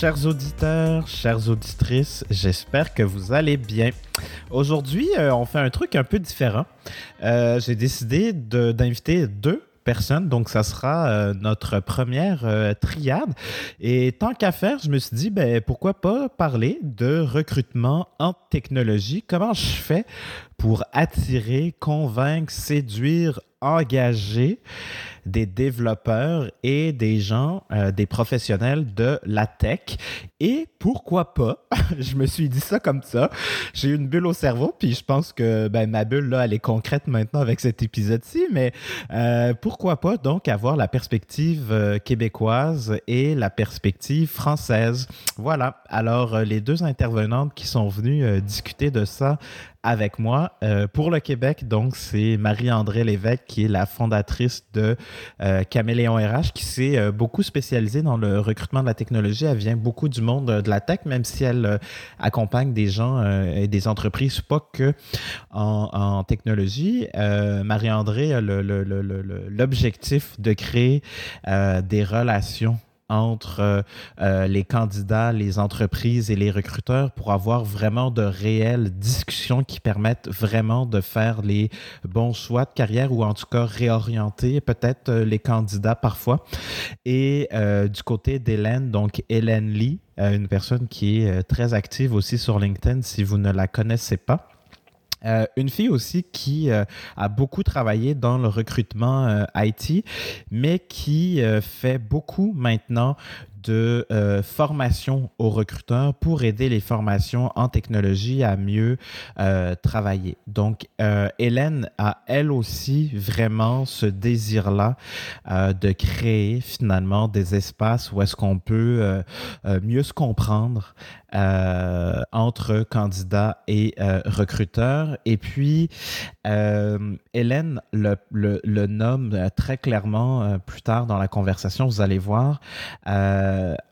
Chers auditeurs, chères auditrices, j'espère que vous allez bien. Aujourd'hui, euh, on fait un truc un peu différent. Euh, J'ai décidé d'inviter deux personnes, donc ça sera euh, notre première triade. Et tant qu'à faire, je me suis dit, ben, pourquoi pas parler de recrutement en technologie? Comment je fais pour attirer, convaincre, séduire, engager? Des développeurs et des gens, euh, des professionnels de la tech. Et pourquoi pas, je me suis dit ça comme ça, j'ai une bulle au cerveau, puis je pense que ben, ma bulle, là, elle est concrète maintenant avec cet épisode-ci, mais euh, pourquoi pas donc avoir la perspective euh, québécoise et la perspective française. Voilà, alors les deux intervenantes qui sont venues discuter de ça avec moi. pour le Québec, donc, c'est Marie-André Lévesque qui est la fondatrice de euh, Caméléon RH, qui s'est euh, beaucoup spécialisée dans le recrutement de la technologie. Elle vient beaucoup du monde euh, de la tech, même si elle accompagne des gens et des entreprises, pas que en, technologie. Marie-André a l'objectif de créer des relations entre euh, euh, les candidats, les entreprises et les recruteurs pour avoir vraiment de réelles discussions qui permettent vraiment de faire les bons choix de carrière ou en tout cas réorienter peut-être euh, les candidats parfois. Et du côté d'Hélène, donc Hélène Lee, une personne qui est très active aussi sur LinkedIn si vous ne la connaissez pas. Euh, une fille aussi qui euh, a beaucoup travaillé dans le recrutement euh, IT, mais qui fait beaucoup maintenant de euh, formation aux recruteurs pour aider les formations en technologie à mieux euh, travailler. Donc, euh, Hélène a elle aussi vraiment ce désir-là de créer finalement des espaces où est-ce qu'on peut mieux se comprendre entre candidats et recruteurs. Et puis, Hélène le, nomme très clairement plus tard dans la conversation, vous allez voir.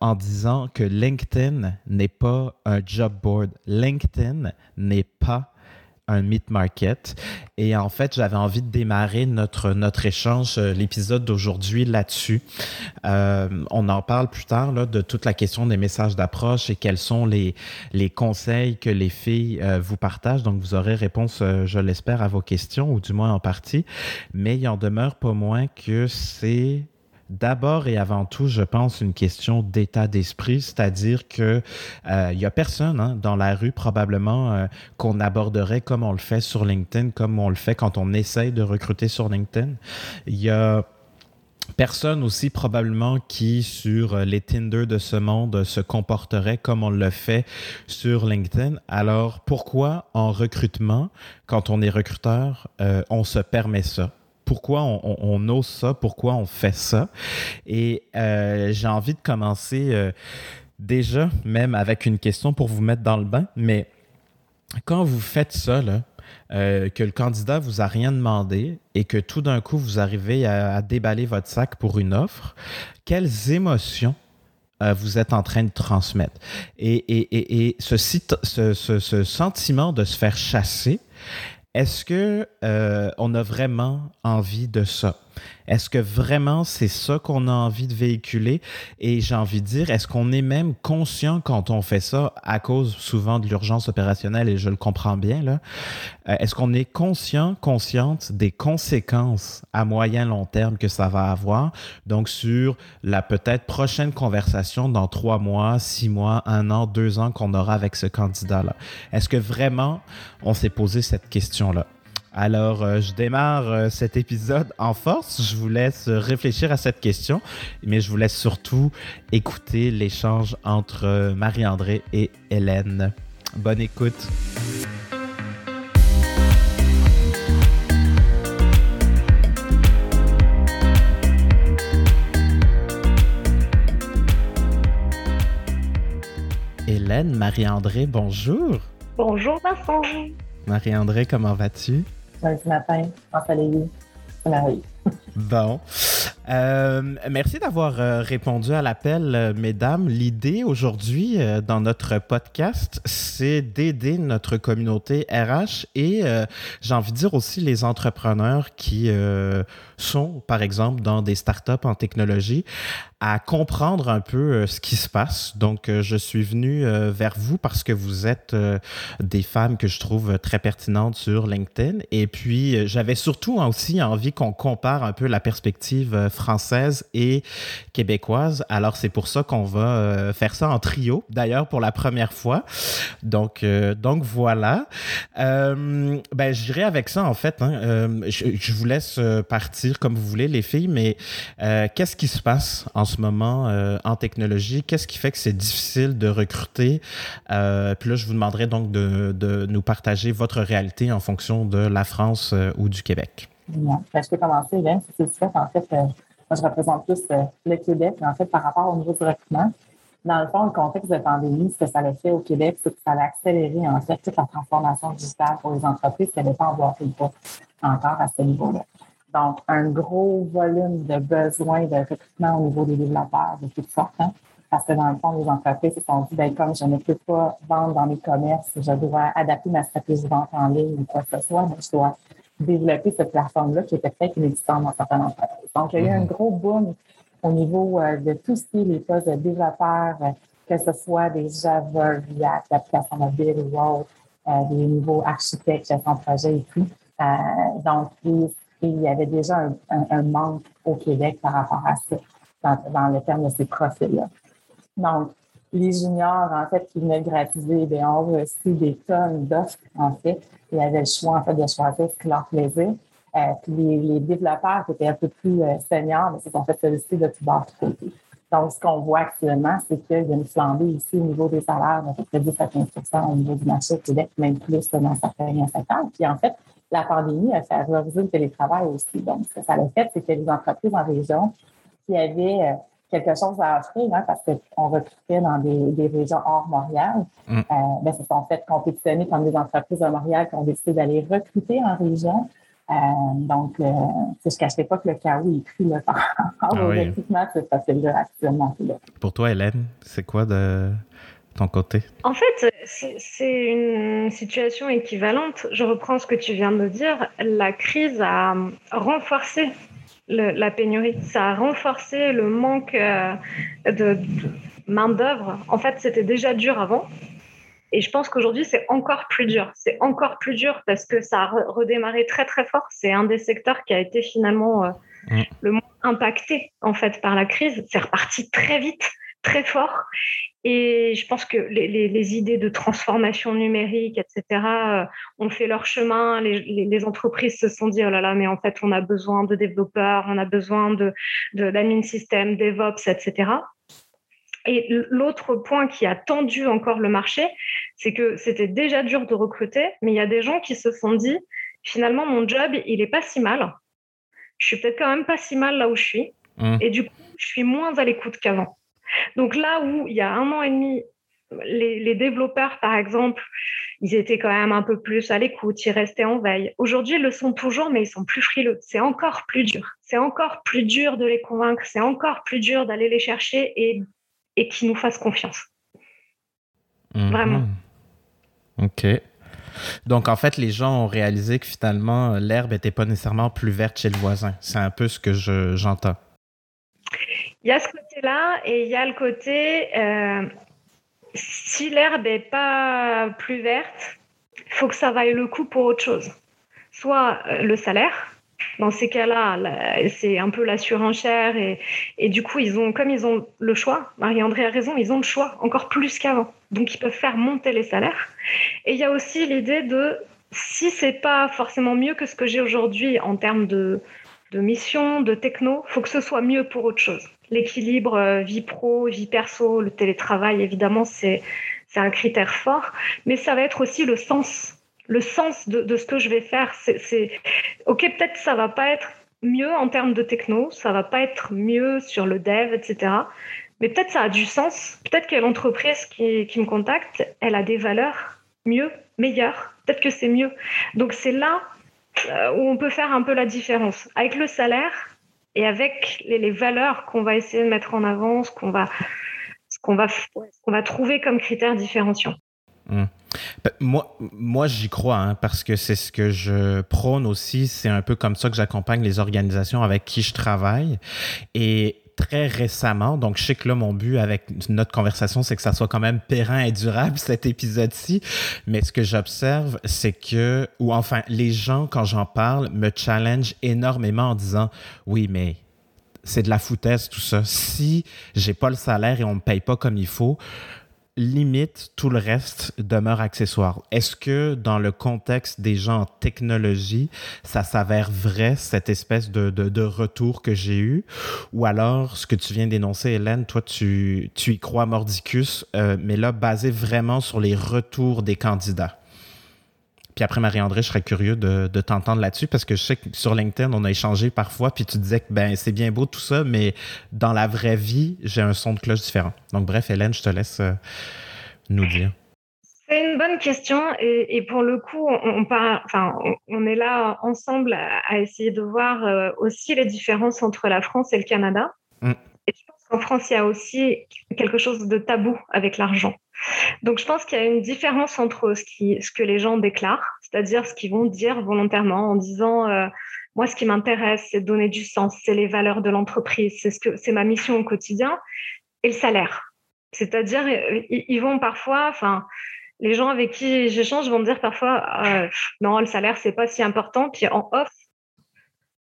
En disant que LinkedIn n'est pas un job board. LinkedIn n'est pas un meet market. Et en fait, j'avais envie de démarrer notre, notre échange, euh, l'épisode d'aujourd'hui là-dessus. Euh, on en parle plus tard là, de toute la question des messages d'approche et quels sont les, les conseils que les filles vous partagent. Donc, vous aurez réponse, je l'espère, à vos questions, ou du moins en partie. Mais il en demeure pas moins que c'est d'abord et avant tout, je pense, une question d'état d'esprit, c'est-à-dire que euh, il y a personne hein, dans la rue probablement euh, qu'on aborderait comme on le fait sur LinkedIn, comme on le fait quand on essaye de recruter sur LinkedIn. Il y a personne aussi probablement qui sur euh, les Tinder de ce monde se comporterait comme on le fait sur LinkedIn. Alors pourquoi en recrutement, quand on est recruteur, on se permet ça? Pourquoi on, ose ça, pourquoi on fait ça. Et euh, j'ai envie de commencer euh, déjà même avec une question pour vous mettre dans le bain, mais quand vous faites ça, euh, que le candidat vous a rien demandé et que tout d'un coup vous arrivez à, déballer votre sac pour une offre, quelles émotions vous êtes en train de transmettre? Et, ce, ce, sentiment de se faire chasser, est-ce que euh, on a vraiment envie de ça? Est-ce que vraiment c'est ça qu'on a envie de véhiculer? Et j'ai envie de dire, est-ce qu'on est même conscient quand on fait ça à cause souvent de l'urgence opérationnelle et je le comprends bien là? Euh, est-ce qu'on est conscient, consciente des conséquences à moyen long terme que ça va avoir? Donc sur la peut-être prochaine conversation dans trois mois, six mois, un an, deux ans qu'on aura avec ce candidat-là. Est-ce que vraiment on s'est posé cette question-là? Alors, euh, je démarre euh, cet épisode en force. Je vous laisse réfléchir à cette question, mais je vous laisse surtout écouter l'échange entre euh, Marie-André et Hélène. Bonne écoute. Hélène, Marie-André, bonjour. Bonjour Vincent. Marie-André, comment vas-tu? Lundi matin, ensoleillé. C'est merveilleux. Bon. Euh, merci d'avoir euh, répondu à l'appel, euh, mesdames. L'idée aujourd'hui dans notre podcast, c'est d'aider notre communauté RH et j'ai envie de dire aussi les entrepreneurs qui sont, par exemple, dans des startups en technologie à comprendre un peu ce qui se passe. Donc, je suis venu vers vous parce que vous êtes des femmes que je trouve très pertinentes sur LinkedIn. Et puis, j'avais surtout aussi envie qu'on compare un peu la perspective française et québécoise. Alors, c'est pour ça qu'on va faire ça en trio, d'ailleurs, pour la première fois. Donc, donc voilà. ben, j'irai avec ça, en fait. Hein. Je, je, vous laisse partir comme vous voulez, les filles, mais qu'est-ce qui se passe en ce moment euh, en technologie? Qu'est-ce qui fait que c'est difficile de recruter? Euh, puis là, je vous demanderai donc de, nous partager votre réalité en fonction de la France euh, ou du Québec. Ben, je peux commencer, Hélène. C'est ça, en fait, moi, je représente plus le Québec, en fait, par rapport au niveau du recrutement. Dans le fond, le contexte de pandémie, ce que ça a fait au Québec, c'est que ça a accéléré, en fait, toute la transformation digitale pour les entreprises qui n'avaient pas emboîté pas encore à ce niveau-là. Donc, un gros volume de besoins de recrutement au niveau des développeurs de toutes sortes. Hein. parce que dans le fond, les entreprises se sont dit, ben, comme je ne peux pas vendre dans mes commerces, je dois adapter ma stratégie de vente en ligne ou quoi que ce soit, mais je dois développer cette plateforme-là qui était peut-être inexistante dans certaines entreprises. Donc, il y a eu un mm-hmm. gros boom au niveau euh, de tout ce qui est les postes de développeurs, euh, que ce soit des Java, React, l'application mobile ou autre, euh, des niveaux architectes, gestion de projet et tout. donc, il y avait déjà un, manque au Québec par rapport à ça, dans, le terme de ces profils-là. Donc, les juniors, en fait, qui venaient gratuiter, bien, ont reçu des tonnes d'offres, en fait. Ils avaient le choix, en fait, de choisir ce qui leur plaisait. Euh, puis les, développeurs qui étaient un peu plus euh, seniors, mais ben, se sont fait solliciter de tout bord, de côté. Donc, ce qu'on voit actuellement, c'est qu'il y a une flambée ici au niveau des salaires d'à peu près 10 à 15 au niveau du marché au Québec, même plus dans certains secteurs. Puis, en fait, la pandémie a fait le télétravail aussi. Donc, ce que ça a fait, c'est que les entreprises en région qui avaient euh, quelque chose à offrir, hein, parce qu'on recrutait dans des, régions hors Montréal, mm. euh, ben, se sont fait compétitionner comme des entreprises de Montréal qui ont décidé d'aller recruter en région. Euh, donc, euh, je ne cachais pas que le chaos est pris là, par ah, oui. recrutement, c'est actuellement. Pour toi, Hélène, c'est quoi de ton côté? En fait, c'est une situation équivalente. Je reprends ce que tu viens de dire. La crise a renforcé la pénurie. Ça a renforcé le manque euh, de, main-d'œuvre. En fait, c'était déjà dur avant. Et je pense qu'aujourd'hui, c'est encore plus dur. C'est encore plus dur parce que ça a redémarré très, très fort. C'est un des secteurs qui a été finalement euh, mm. le moins impacté, en fait, par la crise. C'est reparti très vite très fort. Et je pense que les, idées de transformation numérique, etc., euh, ont fait leur chemin. Les, entreprises se sont dit, oh là là, mais en fait, on a besoin de développeurs, on a besoin de, d'admin système, DevOps, etc. Et l'autre point qui a tendu encore le marché, c'est que c'était déjà dur de recruter, mais il y a des gens qui se sont dit, finalement, mon job, il est pas si mal. Je suis peut-être quand même pas si mal là où je suis. Mmh. Et du coup, je suis moins à l'écoute qu'avant. Donc là où il y a un an et demi, les, développeurs, par exemple, ils étaient quand même un peu plus à l'écoute, ils restaient en veille. Aujourd'hui, ils le sont toujours, mais ils sont plus frileux. C'est encore plus dur. C'est encore plus dur de les convaincre. C'est encore plus dur d'aller les chercher et, et qu'ils nous fassent confiance. Mhm. Vraiment. OK. Donc, en fait, les gens ont réalisé que finalement, l'herbe n'était pas nécessairement plus verte chez le voisin. C'est un peu ce que j'entends. Il y a ce côté-là et il y a le côté, euh, si l'herbe n'est pas plus verte, il faut que ça vaille le coup pour autre chose. Soit euh, le salaire, dans ces cas-là, c'est un peu la surenchère et, du coup, ils ont, comme ils ont le choix, Marie-André a raison, ils ont le choix encore plus qu'avant. Donc, ils peuvent faire monter les salaires. Et il y a aussi l'idée de si c'est pas forcément mieux que ce que j'ai aujourd'hui en termes de, de mission, de techno, faut que ce soit mieux pour autre chose. L'équilibre euh, vie pro, vie perso, le télétravail, évidemment, c'est un critère fort, mais ça va être aussi le sens, le sens de, ce que je vais faire. C'est ok, peut-être ça va pas être mieux en termes de techno, ça va pas être mieux sur le dev, etc. Mais peut-être ça a du sens. Peut-être que l'entreprise qui, qui me contacte, elle a des valeurs mieux, meilleures. Peut-être que c'est mieux. Donc c'est là où on peut faire un peu la différence. Avec le salaire et avec les, valeurs qu'on va essayer de mettre en avant, ce qu'on va, ce qu'on va trouver comme critères différenciants. Hmm. Ben, moi, moi j'y crois, hein, parce que c'est ce que je prône aussi. C'est un peu comme ça que j'accompagne les organisations avec qui je travaille. Et très récemment. Donc, je sais que là, mon but avec notre conversation, c'est que ça soit quand même périn et durable, cet épisode-ci. Mais ce que j'observe, c'est que, ou enfin, les gens, quand j'en parle, me challenge énormément en disant, oui, mais c'est de la foutaise tout ça. Si j'ai pas le salaire et on me paye pas comme il faut, limite, tout le reste demeure accessoire. Est-ce que dans le contexte des gens en technologie, ça s'avère vrai, cette espèce de, de, retour que j'ai eu? Ou alors, ce que tu viens d'énoncer, Hélène, toi, tu, tu y crois mordicus, euh, mais là, basé vraiment sur les retours des candidats? Puis après, Marie-André, je serais curieux de, t'entendre là-dessus parce que je sais que sur LinkedIn, on a échangé parfois, puis tu disais que ben, c'est bien beau tout ça, mais dans la vraie vie, j'ai un son de cloche différent. Donc, bref, Hélène, je te laisse euh, nous dire. C'est une bonne question et, pour le coup, on, enfin, on, est là ensemble à, essayer de voir euh, aussi les différences entre la France et le Canada. Mm. Qu'en France, il y a aussi quelque chose de tabou avec l'argent. Donc, je pense qu'il y a une différence entre ce, que les gens déclarent, c'est-à-dire ce qu'ils vont dire volontairement en disant euh, Moi, ce qui m'intéresse, c'est donner du sens, c'est les valeurs de l'entreprise, c'est, ce ma mission au quotidien, et le salaire. C'est-à-dire, ils vont parfois, enfin, les gens avec qui j'échange vont me dire parfois euh, Non, le salaire, c'est pas si important. Puis en off,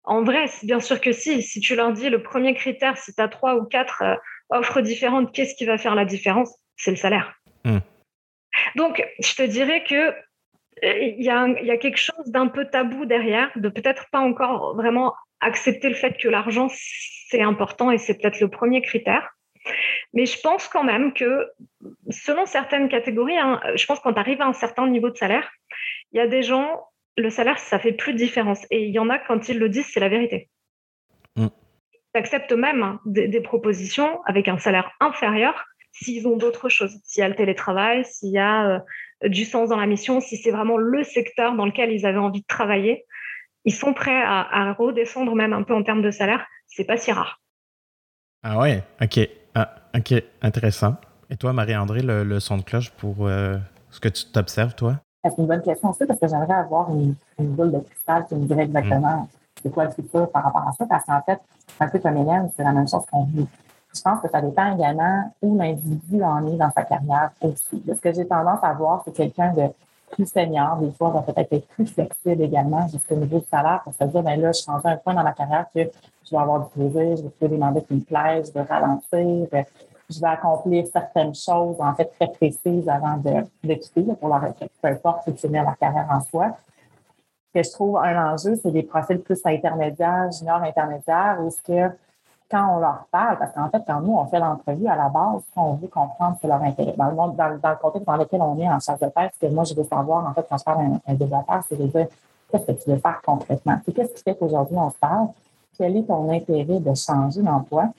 en vrai, bien sûr que si. Si tu leur dis le premier critère, si tu as trois ou quatre offres différentes, qu'est-ce qui va faire la différence? C'est le salaire. Hmm. Donc, je te dirais que euh, il y, a quelque chose d'un peu tabou derrière, de peut-être pas encore vraiment accepter le fait que l'argent c'est important et c'est peut-être le premier critère. Mais je pense quand même que selon certaines catégories, hein, je pense quand tu arrives à un certain niveau de salaire, il y a des gens, le salaire, ça fait plus de différence. Et il y en a, quand ils le disent, c'est la vérité. Mm. Ils acceptent même des, propositions avec un salaire inférieur s'ils ont d'autres choses, s'il y a le télétravail, s'il y a euh, du sens dans la mission, si c'est vraiment le secteur dans lequel ils avaient envie de travailler, ils sont prêts à, redescendre même un peu en termes de salaire. C'est pas si rare. Ah ouais, ok, ah, ok, intéressant. Et toi, Marie-André, le, son de cloche pour euh, ce que tu t'observes, toi? C'est une bonne question aussi parce que j'aimerais avoir une, boule de cristal qui me dirait exactement mm. c'est quoi le futur par rapport à ça. Parce qu'en fait, un peu comme Hélène, c'est la même chose qu'on vit je pense que ça dépend également où l'individu en est dans sa carrière aussi. Ce que j'ai tendance à voir, c'est quelqu'un de plus senior, des fois, va peut-être être plus flexible également jusqu'au niveau du salaire pour se dire, ben là, je suis rendu un point dans ma carrière que je vais avoir du plaisir, je vais trouver des mandats me plaisent, je vais ralentir, je vais accomplir certaines choses, en fait, très précises avant de, de quitter, pour leur peu importe si la carrière en soi. Ce que je trouve un enjeu, c'est des profils plus intermédiaires, juniors intermédiaires, où ce que quand on leur parle, parce qu'en fait, quand nous, on fait l'entrevue à la base, on veut comprendre c'est leur intérêt. Dans le, dans, le contexte dans lequel on est en charge de faire, ce que moi, je veux savoir, en fait, quand je parle à un, développeur, c'est de dire qu'est-ce que tu veux faire concrètement? C'est qu'est-ce qui fait qu'aujourd'hui, on se parle? Quel est ton intérêt de changer d'emploi?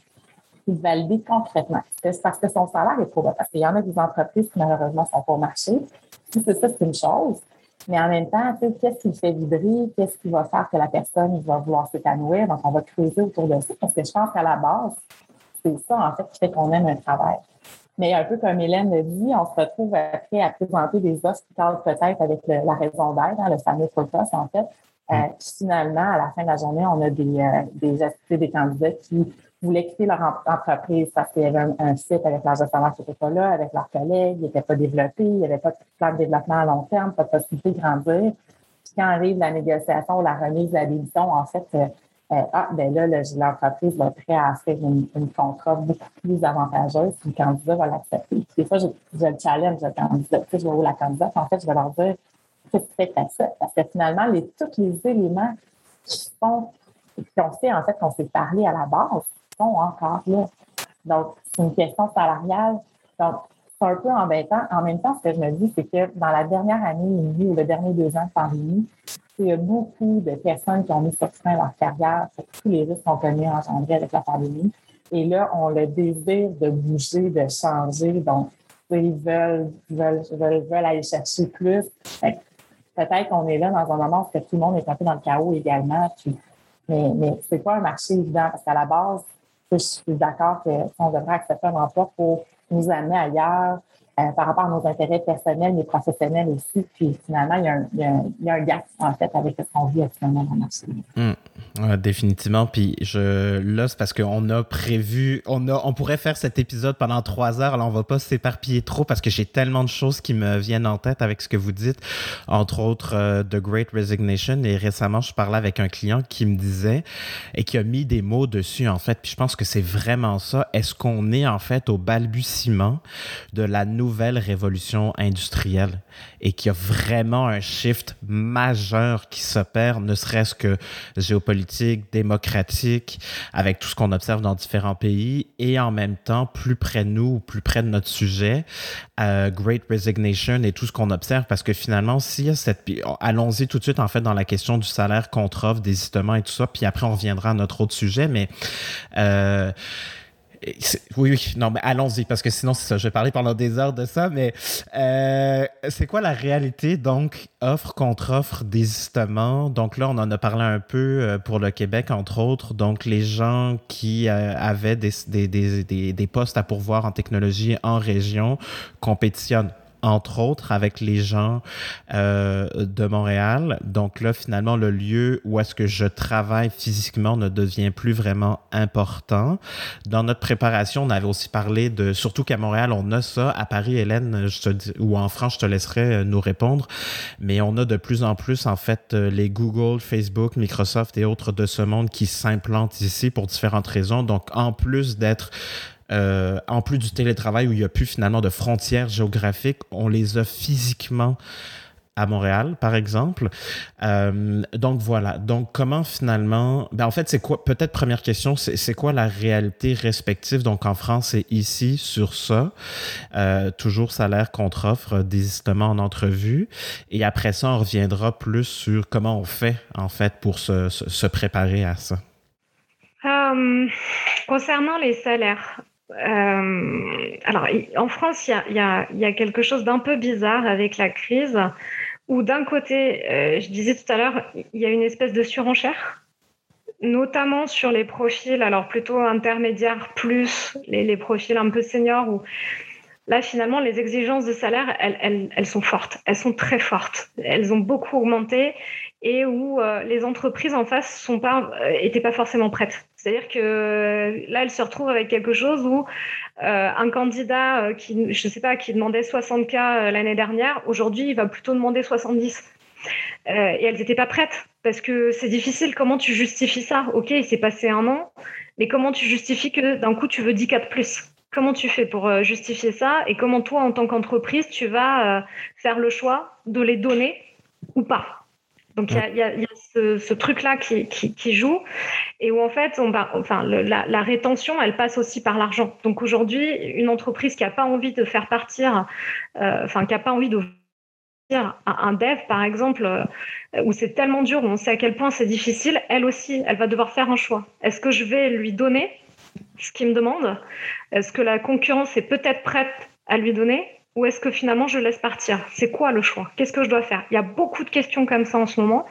Puis valider concrètement. Parce que son salaire est trop bas. Parce qu'il y en a des entreprises qui, malheureusement, sont pas au marché. Si c'est ça, c'est une chose. Mais en même temps, qu'est-ce qui le fait vibrer? Qu'est-ce qui va faire que la personne va vouloir s'épanouir? Donc, on va creuser autour de ça parce que je pense qu'à la base, c'est ça, en fait, qui fait qu'on aime un travail. Mais un peu comme Hélène le dit, on se retrouve après à présenter des offres qui cadrent peut-être avec la raison d'être, hein, le fameux purpose, en fait. Euh, mm. finalement, à la fin de la journée, on a des, euh, des, des candidats qui voulaient quitter leur entreprise parce qu'il y avait un, site avec leur gestionnaire qui n'était pas là, avec leurs collègues, ils n'étaient pas développés, il n'y avait pas de plan de développement à long terme, pas de possibilité de grandir. Puis quand arrive la négociation la remise de la démission, en fait, euh, euh, ah, ben là, l'entreprise va être prête à faire une, une contrat beaucoup plus avantageuse, puis le candidat va l'accepter. Des fois, je, je le challenge le candidat. Tu sais, je vais où la candidate, en fait, je vais leur dire qu'est-ce que fais avec ça? Parce que finalement, les, tous les éléments qui font, qui ont fait, en fait, qu'on s'est parlé à la base, encore là. Donc, c'est une question salariale. Donc, c'est un peu embêtant. En même temps, ce que je me dis, c'est que dans la dernière année et demie ou les derniers deux ans de pandémie, il y a beaucoup de personnes qui ont mis sur fin leur carrière tous les risques qu'on connaît engendrés avec la pandémie. Et là, on le désir de bouger, de changer. Donc, ils veulent, veulent, veulent, veulent aller chercher plus. Peut-être qu'on est là dans un moment où tout le monde est un peu dans le chaos également. mais mais c'est pas un marché évident parce qu'à la base, je suis d'accord qu'on devrait accepter un emploi pour nous amener ailleurs euh, par rapport à nos intérêts personnels, mais professionnels aussi. Puis finalement, il y a un, un, gap, en fait, avec ce qu'on vit actuellement dans le marché. Définitivement. Puis je là, c'est parce qu'on a prévu, on a, on pourrait faire cet épisode pendant trois heures. Alors on va pas s'éparpiller trop parce que j'ai tellement de choses qui me viennent en tête avec ce que vous dites, entre autres euh, The Great Resignation. Et récemment, je parlais avec un client qui me disait et qui a mis des mots dessus en fait. Puis je pense que c'est vraiment ça. Est-ce qu'on est en fait au balbutiement de la nouvelle révolution industrielle? Et qu'il y a vraiment un shift majeur qui s'opère, ne serait-ce que géopolitique, démocratique, avec tout ce qu'on observe dans différents pays, et en même temps, plus près de nous, plus près de notre sujet, euh, Great Resignation et tout ce qu'on observe, parce que finalement, s'il y a cette... Allons-y tout de suite, en fait, dans la question du salaire contre offre, désistement et tout ça, puis après, on reviendra à notre autre sujet, mais... Euh, oui, oui, non, mais allons-y, parce que sinon, ça, je vais parler pendant des heures de ça, mais euh, c'est quoi la réalité, donc, offre contre offre désistement? Donc là, on en a parlé un peu euh, pour le Québec, entre autres. Donc, les gens qui euh, avaient des, des, des, des postes à pourvoir en technologie en région compétitionnent entre autres avec les gens euh, de Montréal. Donc là, finalement, le lieu où est-ce que je travaille physiquement ne devient plus vraiment important. Dans notre préparation, on avait aussi parlé de, surtout qu'à Montréal, on a ça. À Paris, Hélène, je te, ou en France, je te laisserai euh, nous répondre. Mais on a de plus en plus, en fait, euh, les Google, Facebook, Microsoft et autres de ce monde qui s'implantent ici pour différentes raisons. Donc, en plus d'être euh, en plus du télétravail où il n'y a plus finalement de frontières géographiques, on les a physiquement à Montréal, par exemple. Euh, donc voilà. Donc comment finalement, ben en fait c'est quoi Peut-être première question, c'est quoi la réalité respective donc en France et ici sur ça? Euh, Toujours salaire contre offre, désistement en entrevue. Et après ça, on reviendra plus sur comment on fait en fait pour se, préparer à ça. concernant les salaires, alors, en France, il y a, quelque chose d'un peu bizarre avec la crise, où d'un côté, euh, je disais tout à l'heure, il y a une espèce de surenchère, notamment sur les profils, alors plutôt intermédiaires plus les, profils un peu seniors, où là, finalement, les exigences de salaire, elles, sont fortes, elles sont très fortes, elles ont beaucoup augmenté, et où euh, les entreprises en face sont pas, pas forcément prêtes. C'est-à-dire que là, elle se retrouve avec quelque chose où euh, un candidat euh, qui, je sais pas, qui demandait 60 k euh, l'année dernière, aujourd'hui, il va plutôt demander 70. et elles n'étaient pas prêtes parce que c'est difficile. Comment tu justifies ça? Ok, il s'est passé un an, mais comment tu justifies que d'un coup tu veux 10 cas de plus? Comment tu fais pour justifier ça? Et comment toi, en tant qu'entreprise, tu vas faire le choix de les donner ou pas? Donc il y a, ce, truc-là qui, joue et où en fait, on enfin, la, rétention, elle passe aussi par l'argent. Donc aujourd'hui, une entreprise qui n'a pas envie de faire partir, euh, enfin qui n'a pas envie de un dev par exemple, euh, où c'est tellement dur, où on sait à quel point c'est difficile, elle aussi, elle va devoir faire un choix. Est-ce que je vais lui donner ce qu'il me demande? Est-ce que la concurrence est peut-être prête à lui donner? Ou est-ce que finalement je laisse partir? C'est quoi le choix? Qu'est-ce que je dois faire? Il y a beaucoup de questions comme ça en ce moment.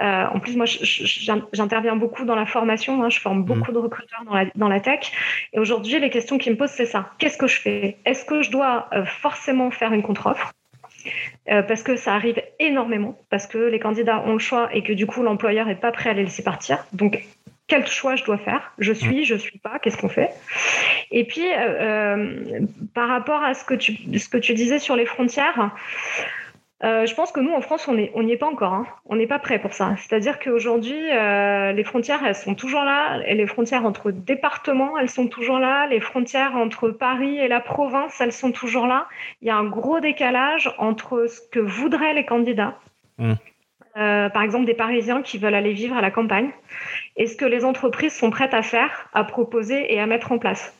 Euh, en plus, moi, j'interviens beaucoup dans la formation. Hein, je forme beaucoup mmh. de recruteurs dans la, dans la tech. Et aujourd'hui, les questions qui me posent, c'est ça. Qu'est-ce que je fais? Est-ce que je dois euh, forcément faire une contre-offre? Euh, parce que ça arrive énormément, parce que les candidats ont le choix et que du coup l'employeur n'est pas prêt à les laisser partir. Donc quel choix je dois faire Je suis, je suis pas, qu'est-ce qu'on fait? Et puis, euh, euh, par rapport à ce que, tu, ce que tu disais sur les frontières, euh, je pense que nous, en France, on n'y on est pas encore. Hein. On n'est pas prêt pour ça. C'est-à-dire qu'aujourd'hui, les frontières, elles sont toujours là. Et les frontières entre départements, elles sont toujours là. Les frontières entre Paris et la province, elles sont toujours là. Il y a un gros décalage entre ce que voudraient les candidats. Mmh. Par exemple, des Parisiens qui veulent aller vivre à la campagne et ce que les entreprises sont prêtes à faire, à proposer et à mettre en place?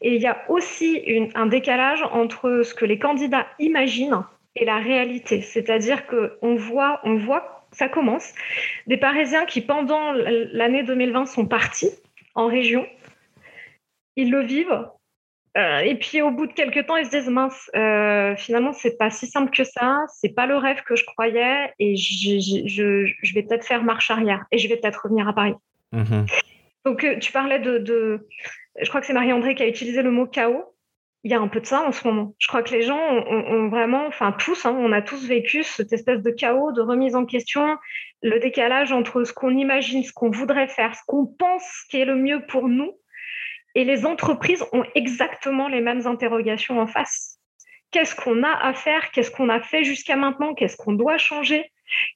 Et il y a aussi un décalage entre ce que les candidats imaginent et la réalité. C'est-à-dire qu'on voit, on voit, ça commence, des Parisiens qui, pendant l'année 2020, sont partis en région. Ils le vivent, euh, et puis au bout de quelques temps, ils se disent mince, euh, finalement c'est pas si simple que ça, c'est pas le rêve que je croyais, et je vais peut-être faire marche arrière et je vais peut-être revenir à Paris. Mhm. Donc, euh, tu parlais de, Je Je crois que c'est Marie-André qui a utilisé le mot chaos. il y a un peu de ça en ce moment. Je crois que les gens ont, vraiment, enfin tous, hein, on a tous vécu cette espèce de chaos, de remise en question, le décalage entre ce qu'on imagine, ce qu'on voudrait faire, ce qu'on pense qui est le mieux pour nous. Et les entreprises ont exactement les mêmes interrogations en face. Qu'est-ce qu'on a à faire? Qu'est-ce qu'on a fait jusqu'à maintenant? Qu'est-ce qu'on doit changer?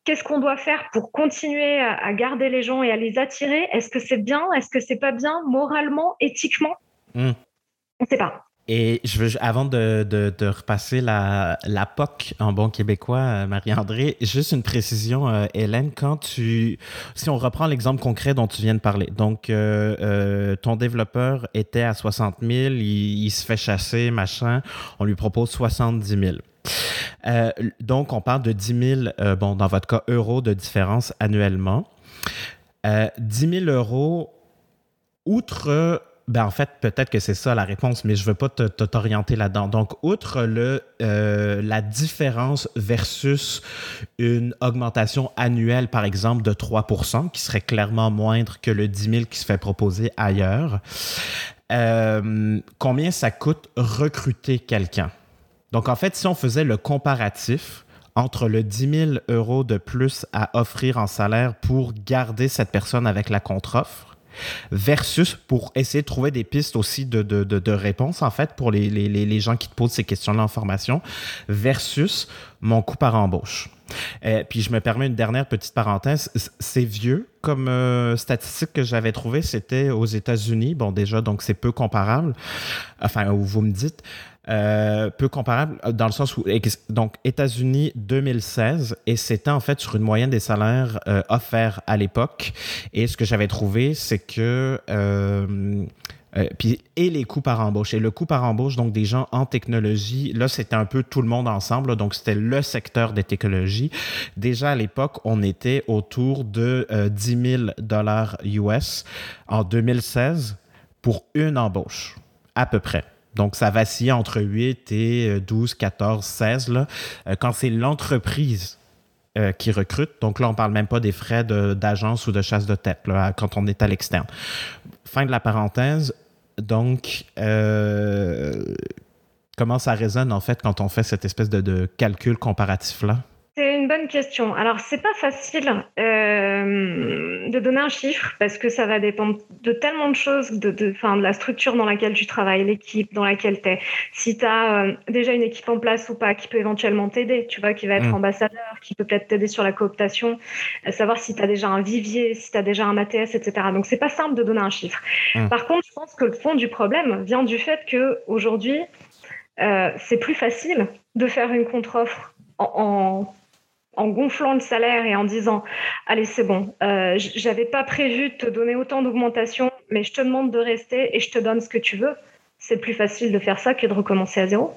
Qu'est-ce qu'on doit faire pour continuer à garder les gens et à les attirer? Est-ce que c'est bien? Est-ce que c'est pas bien? Moralement, éthiquement hmm. On ne sait pas. Et je veux, avant de, de, repasser la, la, POC en bon québécois, euh, Marie-André, juste une précision, euh, Hélène, quand tu, si on reprend l'exemple concret dont tu viens de parler, donc euh, ton développeur était à 60 000, il, il, se fait chasser, machin, on lui propose 70 000. donc, on parle de 10 000, bon, dans votre cas, euros de différence annuellement. 10 000 euros, outre ben en fait, peut-être que c'est ça la réponse, mais je ne veux pas t'orienter là-dedans. Donc, outre le, euh, la différence versus une augmentation annuelle, par exemple, de 3% qui serait clairement moindre que le 10 000 qui se fait proposer ailleurs, euh, combien ça coûte recruter quelqu'un? Donc, en fait, si on faisait le comparatif, entre le 10 000 euros de plus à offrir en salaire pour garder cette personne avec la contre-offre versus pour essayer de trouver des pistes aussi de, de, de, réponses, en fait, pour les, les, les, gens qui te posent ces questions-là en formation, versus mon coût par embauche. Euh, puis je me permets une dernière petite parenthèse. C'est vieux comme euh, statistique que j'avais trouvé, c'était aux États-Unis. Bon, déjà, donc c'est peu comparable. Enfin, vous me dites. Euh, peu comparable euh, dans le sens où, donc, États-Unis 2016, et c'était en fait sur une moyenne des salaires euh, offerts à l'époque. Et ce que j'avais trouvé, c'est que. puis, et les coûts par embauche. Et le coût par embauche, donc des gens en technologie, là, c'était un peu tout le monde ensemble. donc, c'était le secteur des technologies. Déjà à l'époque, on était autour de 10 000 dollars US en 2016 pour une embauche, à peu près. Donc, ça vacille entre 8 et 12, 14, 16. Là. Euh, quand c'est l'entreprise euh, qui recrute, donc là, on ne parle même pas des frais d'agence ou de chasse de tête là, quand on est à l'externe. Fin de la parenthèse. Donc, euh, comment ça résonne en fait quand on fait cette espèce de calcul comparatif-là? C'est une bonne question. Alors, c'est pas facile euh, de donner un chiffre parce que ça va dépendre de tellement de choses, de, de, de la structure dans laquelle tu travailles, l'équipe dans laquelle tu es. Si tu as euh, déjà une équipe en place ou pas qui peut éventuellement t'aider, tu vois, qui va être mm. ambassadeur, qui peut peut-être t'aider sur la cooptation, euh, savoir si tu as déjà un vivier, si tu as déjà un ATS, etc. Donc, c'est pas simple de donner un chiffre. Mm. Par contre, je pense que le fond du problème vient du fait que aujourd'hui, c'est plus facile de faire une contre-offre en en gonflant le salaire et en disant allez c'est bon euh, j'avais pas prévu de te donner autant d'augmentation mais je te demande de rester et je te donne ce que tu veux. C'est plus facile de faire ça que de recommencer à zéro.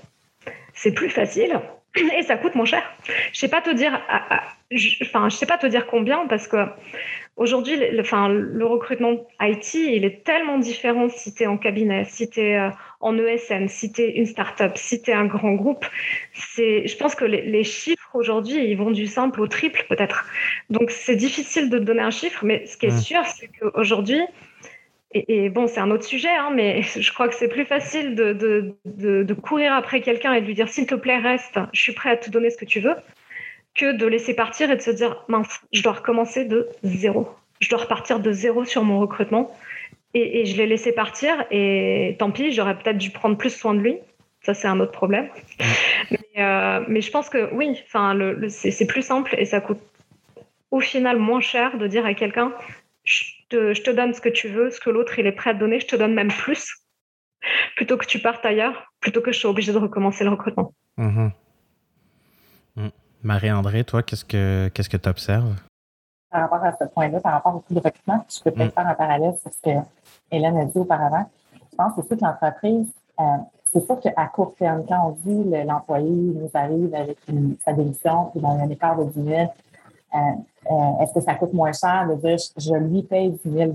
C'est plus facile et ça coûte moins cher. Je sais pas te dire enfin je sais pas te dire combien parce que Aujourd'hui, le, le recrutement IT, il est tellement différent si tu es en cabinet, si tu es euh, en ESN, si tu es une start-up, si tu es un grand groupe. C'est, je pense que les, chiffres aujourd'hui, ils vont du simple au triple peut-être. Donc, c'est difficile de donner un chiffre, mais ce qui est sûr, c'est qu'aujourd'hui, et, et, bon, c'est un autre sujet, hein, mais je crois que c'est plus facile de, de, de, de courir après quelqu'un et de lui dire s'il te plaît, reste, je suis prêt à te donner ce que tu veux, que de laisser partir et de se dire mince, je dois recommencer de zéro. Je dois repartir de zéro sur mon recrutement. Et, je l'ai laissé partir et tant pis, j'aurais peut-être dû prendre plus soin de lui. Ça, c'est un autre problème. Euh, mais, je pense que oui, enfin, le, c'est plus simple et ça coûte au final moins cher de dire à quelqu'un je te, je te, donne ce que tu veux, ce que l'autre il est prêt à te donner, je te donne même plus, plutôt que tu partes ailleurs, plutôt que je sois obligé de recommencer le recrutement. Mm-hmm. Marie-André, toi, qu'est-ce que qu'est-ce que tu observes? Par rapport à ce point-là, par rapport au coût de recrutement, je peux peut-être mm. faire un parallèle sur ce que Hélène a dit auparavant. Je pense que c'est sûr que l'entreprise, euh, c'est sûr qu'à court terme, quand on dit l'employé nous arrive avec sa démission, puis dans un écart de 10 000, euh, euh, est-ce que ça coûte moins cher de dire je, lui paye 10 000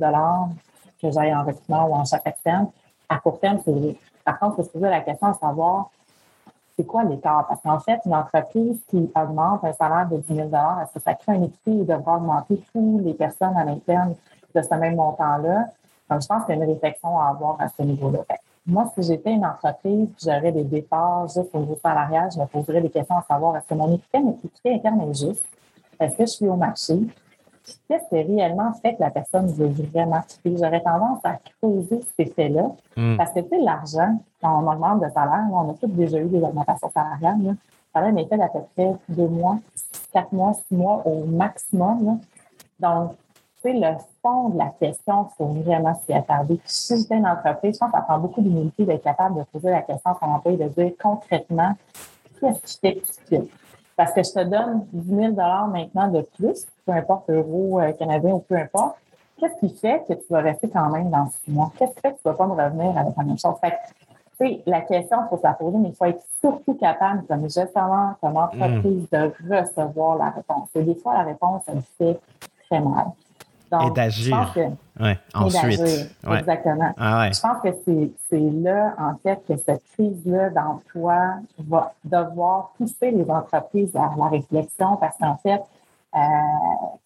que j'aille en recrutement ou en chaque externe? À court terme, c'est Par contre, il faut se poser la question de savoir c'est quoi l'écart? Parce qu'en fait, une entreprise qui augmente un salaire de 10 000 est-ce que ça crée une équité ou devra augmenter toutes les personnes à l'interne de ce même montant-là? Donc, je pense qu'il y a une réflexion à avoir à ce niveau-là. moi, si j'étais une entreprise, j'aurais des départs juste au niveau salarial, je me poserais des questions à savoir est-ce que mon équité, équité interne est juste? Est-ce que je suis au marché? Qu'est-ce qui réellement fait que la personne veut vraiment quitter? J'aurais tendance à creuser cet effet-là. Hmm. Parce que, tu sais, l'argent, quand on augmente de salaire, on a tous déjà eu des augmentations salariales, ça a un effet d'à peu près deux mois, quatre mois, six mois au maximum. Donc, tu sais, le fond de la question, il faut vraiment s'y attarder. si j'étais une entreprise, je pense que ça prend beaucoup d'humilité d'être capable de poser la question à son employé, de dire concrètement, qu'est-ce qui t'explique? Parce que je te donne 10 000 maintenant de plus, peu importe euro euh, canadien ou peu importe. Qu'est-ce qui fait que tu vas rester quand même dans six mois? Qu'est-ce qui fait que tu ne vas pas me revenir avec la même chose? Fait sais, la question, il faut se la poser, mais il faut être surtout capable, comme gestionnaire, comme entreprise, mm. de recevoir la réponse. Et des fois, la réponse, elle fait très mal. Donc, et d'agir. Ouais, ensuite. Exactement. Ah je pense que c'est là, en fait, que cette crise-là d'emploi va devoir pousser les entreprises à la réflexion parce qu'en fait, euh,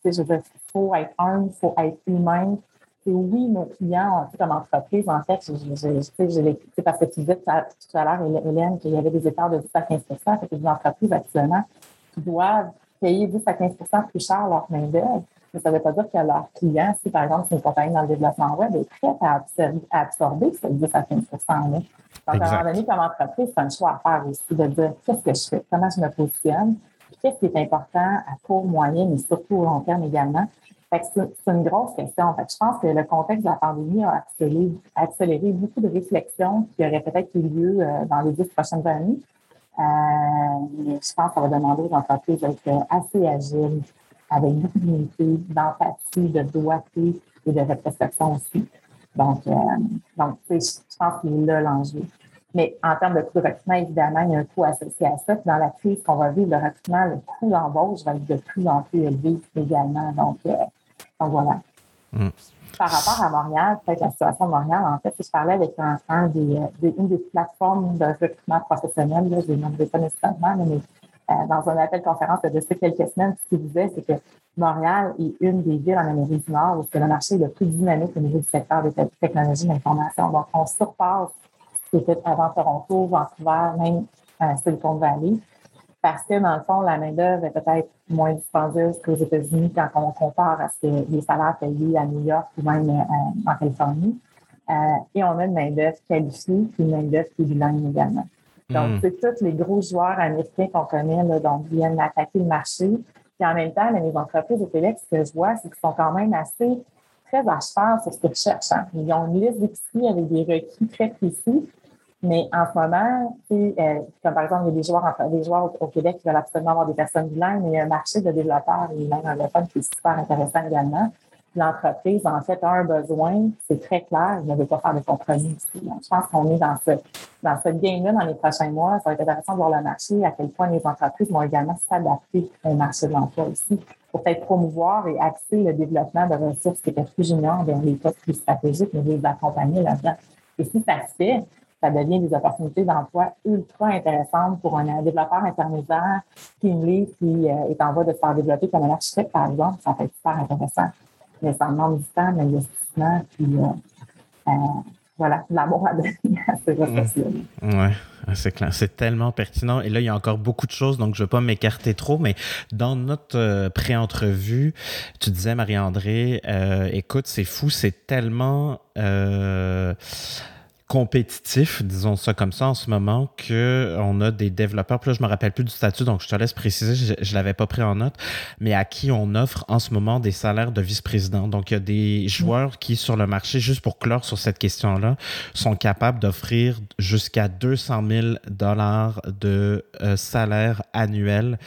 je veux il faut être humble, il faut être humain, oui, nos clients, comme entreprise, en fait, c'est parce que tu disais tout à l'heure, Hélène, qu'il y avait des écarts de 10 à 15 fait que les entreprises actuellement doivent payer 10 à 15 plus cher leur main-d'œuvre. Mais ça ne veut pas dire que leurs clients, si par exemple c'est une compagnie dans le développement web, est prête à absorber, ce 10 à 15 là. Donc, à un moment donné, comme entreprise, c'est un choix à faire aussi de dire qu'est-ce que je fais, comment je me positionne, qu'est-ce qui est important à court, moyen, mais surtout au long terme également? C'est une grosse question. je pense que le contexte de la pandémie a accéléré, beaucoup de réflexions qui auraient peut-être eu lieu euh, dans les dix prochaines années. Euh, je pense que ça va demander aux entreprises d'être assez agiles, avec beaucoup d'unité, d'empathie, de doigté et de rétrospection aussi. Donc, euh, donc je pense qu'il est là l'enjeu. Mais en termes de coût de recrutement, évidemment, il y a un coût associé à ça. dans la crise qu'on va vivre, le recrutement, le coût d'embauche va être de plus en plus élevé également. Donc, donc voilà. Mm. Par rapport à Montréal, peut-être la situation de Montréal, en fait, je parlais avec un, des, une des plateformes de recrutement professionnel, là, je ne le pas nécessairement, mais euh, dans un appel conférence de quelques semaines, ce qu'il disait, c'est que Montréal est une des villes en Amérique du Nord où le marché est le plus dynamique au niveau du secteur des technologies d'information. Donc, on surpasse ce qui était avant Toronto, Vancouver, même euh, Silicon Valley parce que, dans le fond, la main-d'œuvre est peut-être moins dispendieuse qu'aux États-Unis quand on compare à ce que les salaires payés à New York ou même euh, en Californie. Euh, et on a une main-d'œuvre qualifiée puis une main-d'œuvre qui est bilingue également. Donc, hmm. c'est tous les gros joueurs américains qu'on connaît, là, donc, viennent attaquer le marché. Puis en même temps, les entreprises au Québec, ce que je vois, c'est qu'ils sont quand même assez très à cheval sur ce qu'ils recherchent. Hein. Ils ont une liste d'épicerie avec des requis très précis. Mais en ce moment, euh, comme par exemple, il y a des joueurs, des joueurs au, Québec qui veulent absolument avoir des personnes bilingues, mais il y a un marché de développeurs et même anglophones qui est super intéressant également. L'entreprise, en fait, a un besoin, c'est très clair, il ne veut pas faire de compromis ici. je pense qu'on est dans ce, dans ce game-là dans les prochains mois. Ça va être intéressant de voir le marché, à quel point les entreprises vont également s'adapter au marché de l'emploi aussi, pour peut-être promouvoir et axer le développement de ressources qui étaient plus juniors vers les postes plus stratégiques, mais les accompagner là-dedans. Et si ça se fait, ça devient des opportunités d'emploi ultra intéressantes pour un développeur intermédiaire, qui lead, qui euh, est en voie de se faire développer comme un architecte, par exemple. Ça peut être super intéressant. Mais ça demande du temps, l'investissement, puis euh, euh, voilà, l'amour à donner à ces ressources-là. Oui, c'est clair. C'est tellement pertinent. Et là, il y a encore beaucoup de choses, donc je ne vais pas m'écarter trop, mais dans notre pré-entrevue, tu disais, Marie-André, écoute, c'est fou, c'est tellement compétitif, disons ça comme ça, en ce moment, qu'on a des développeurs, puis là, je me rappelle plus du statut, donc je te laisse préciser, je ne l'avais pas pris en note, mais à qui on offre en ce moment des salaires de vice-président. Donc, il y a des joueurs qui, sur le marché, juste pour clore sur cette question-là, sont capables d'offrir jusqu'à 200 000 dollars de euh, salaire annuel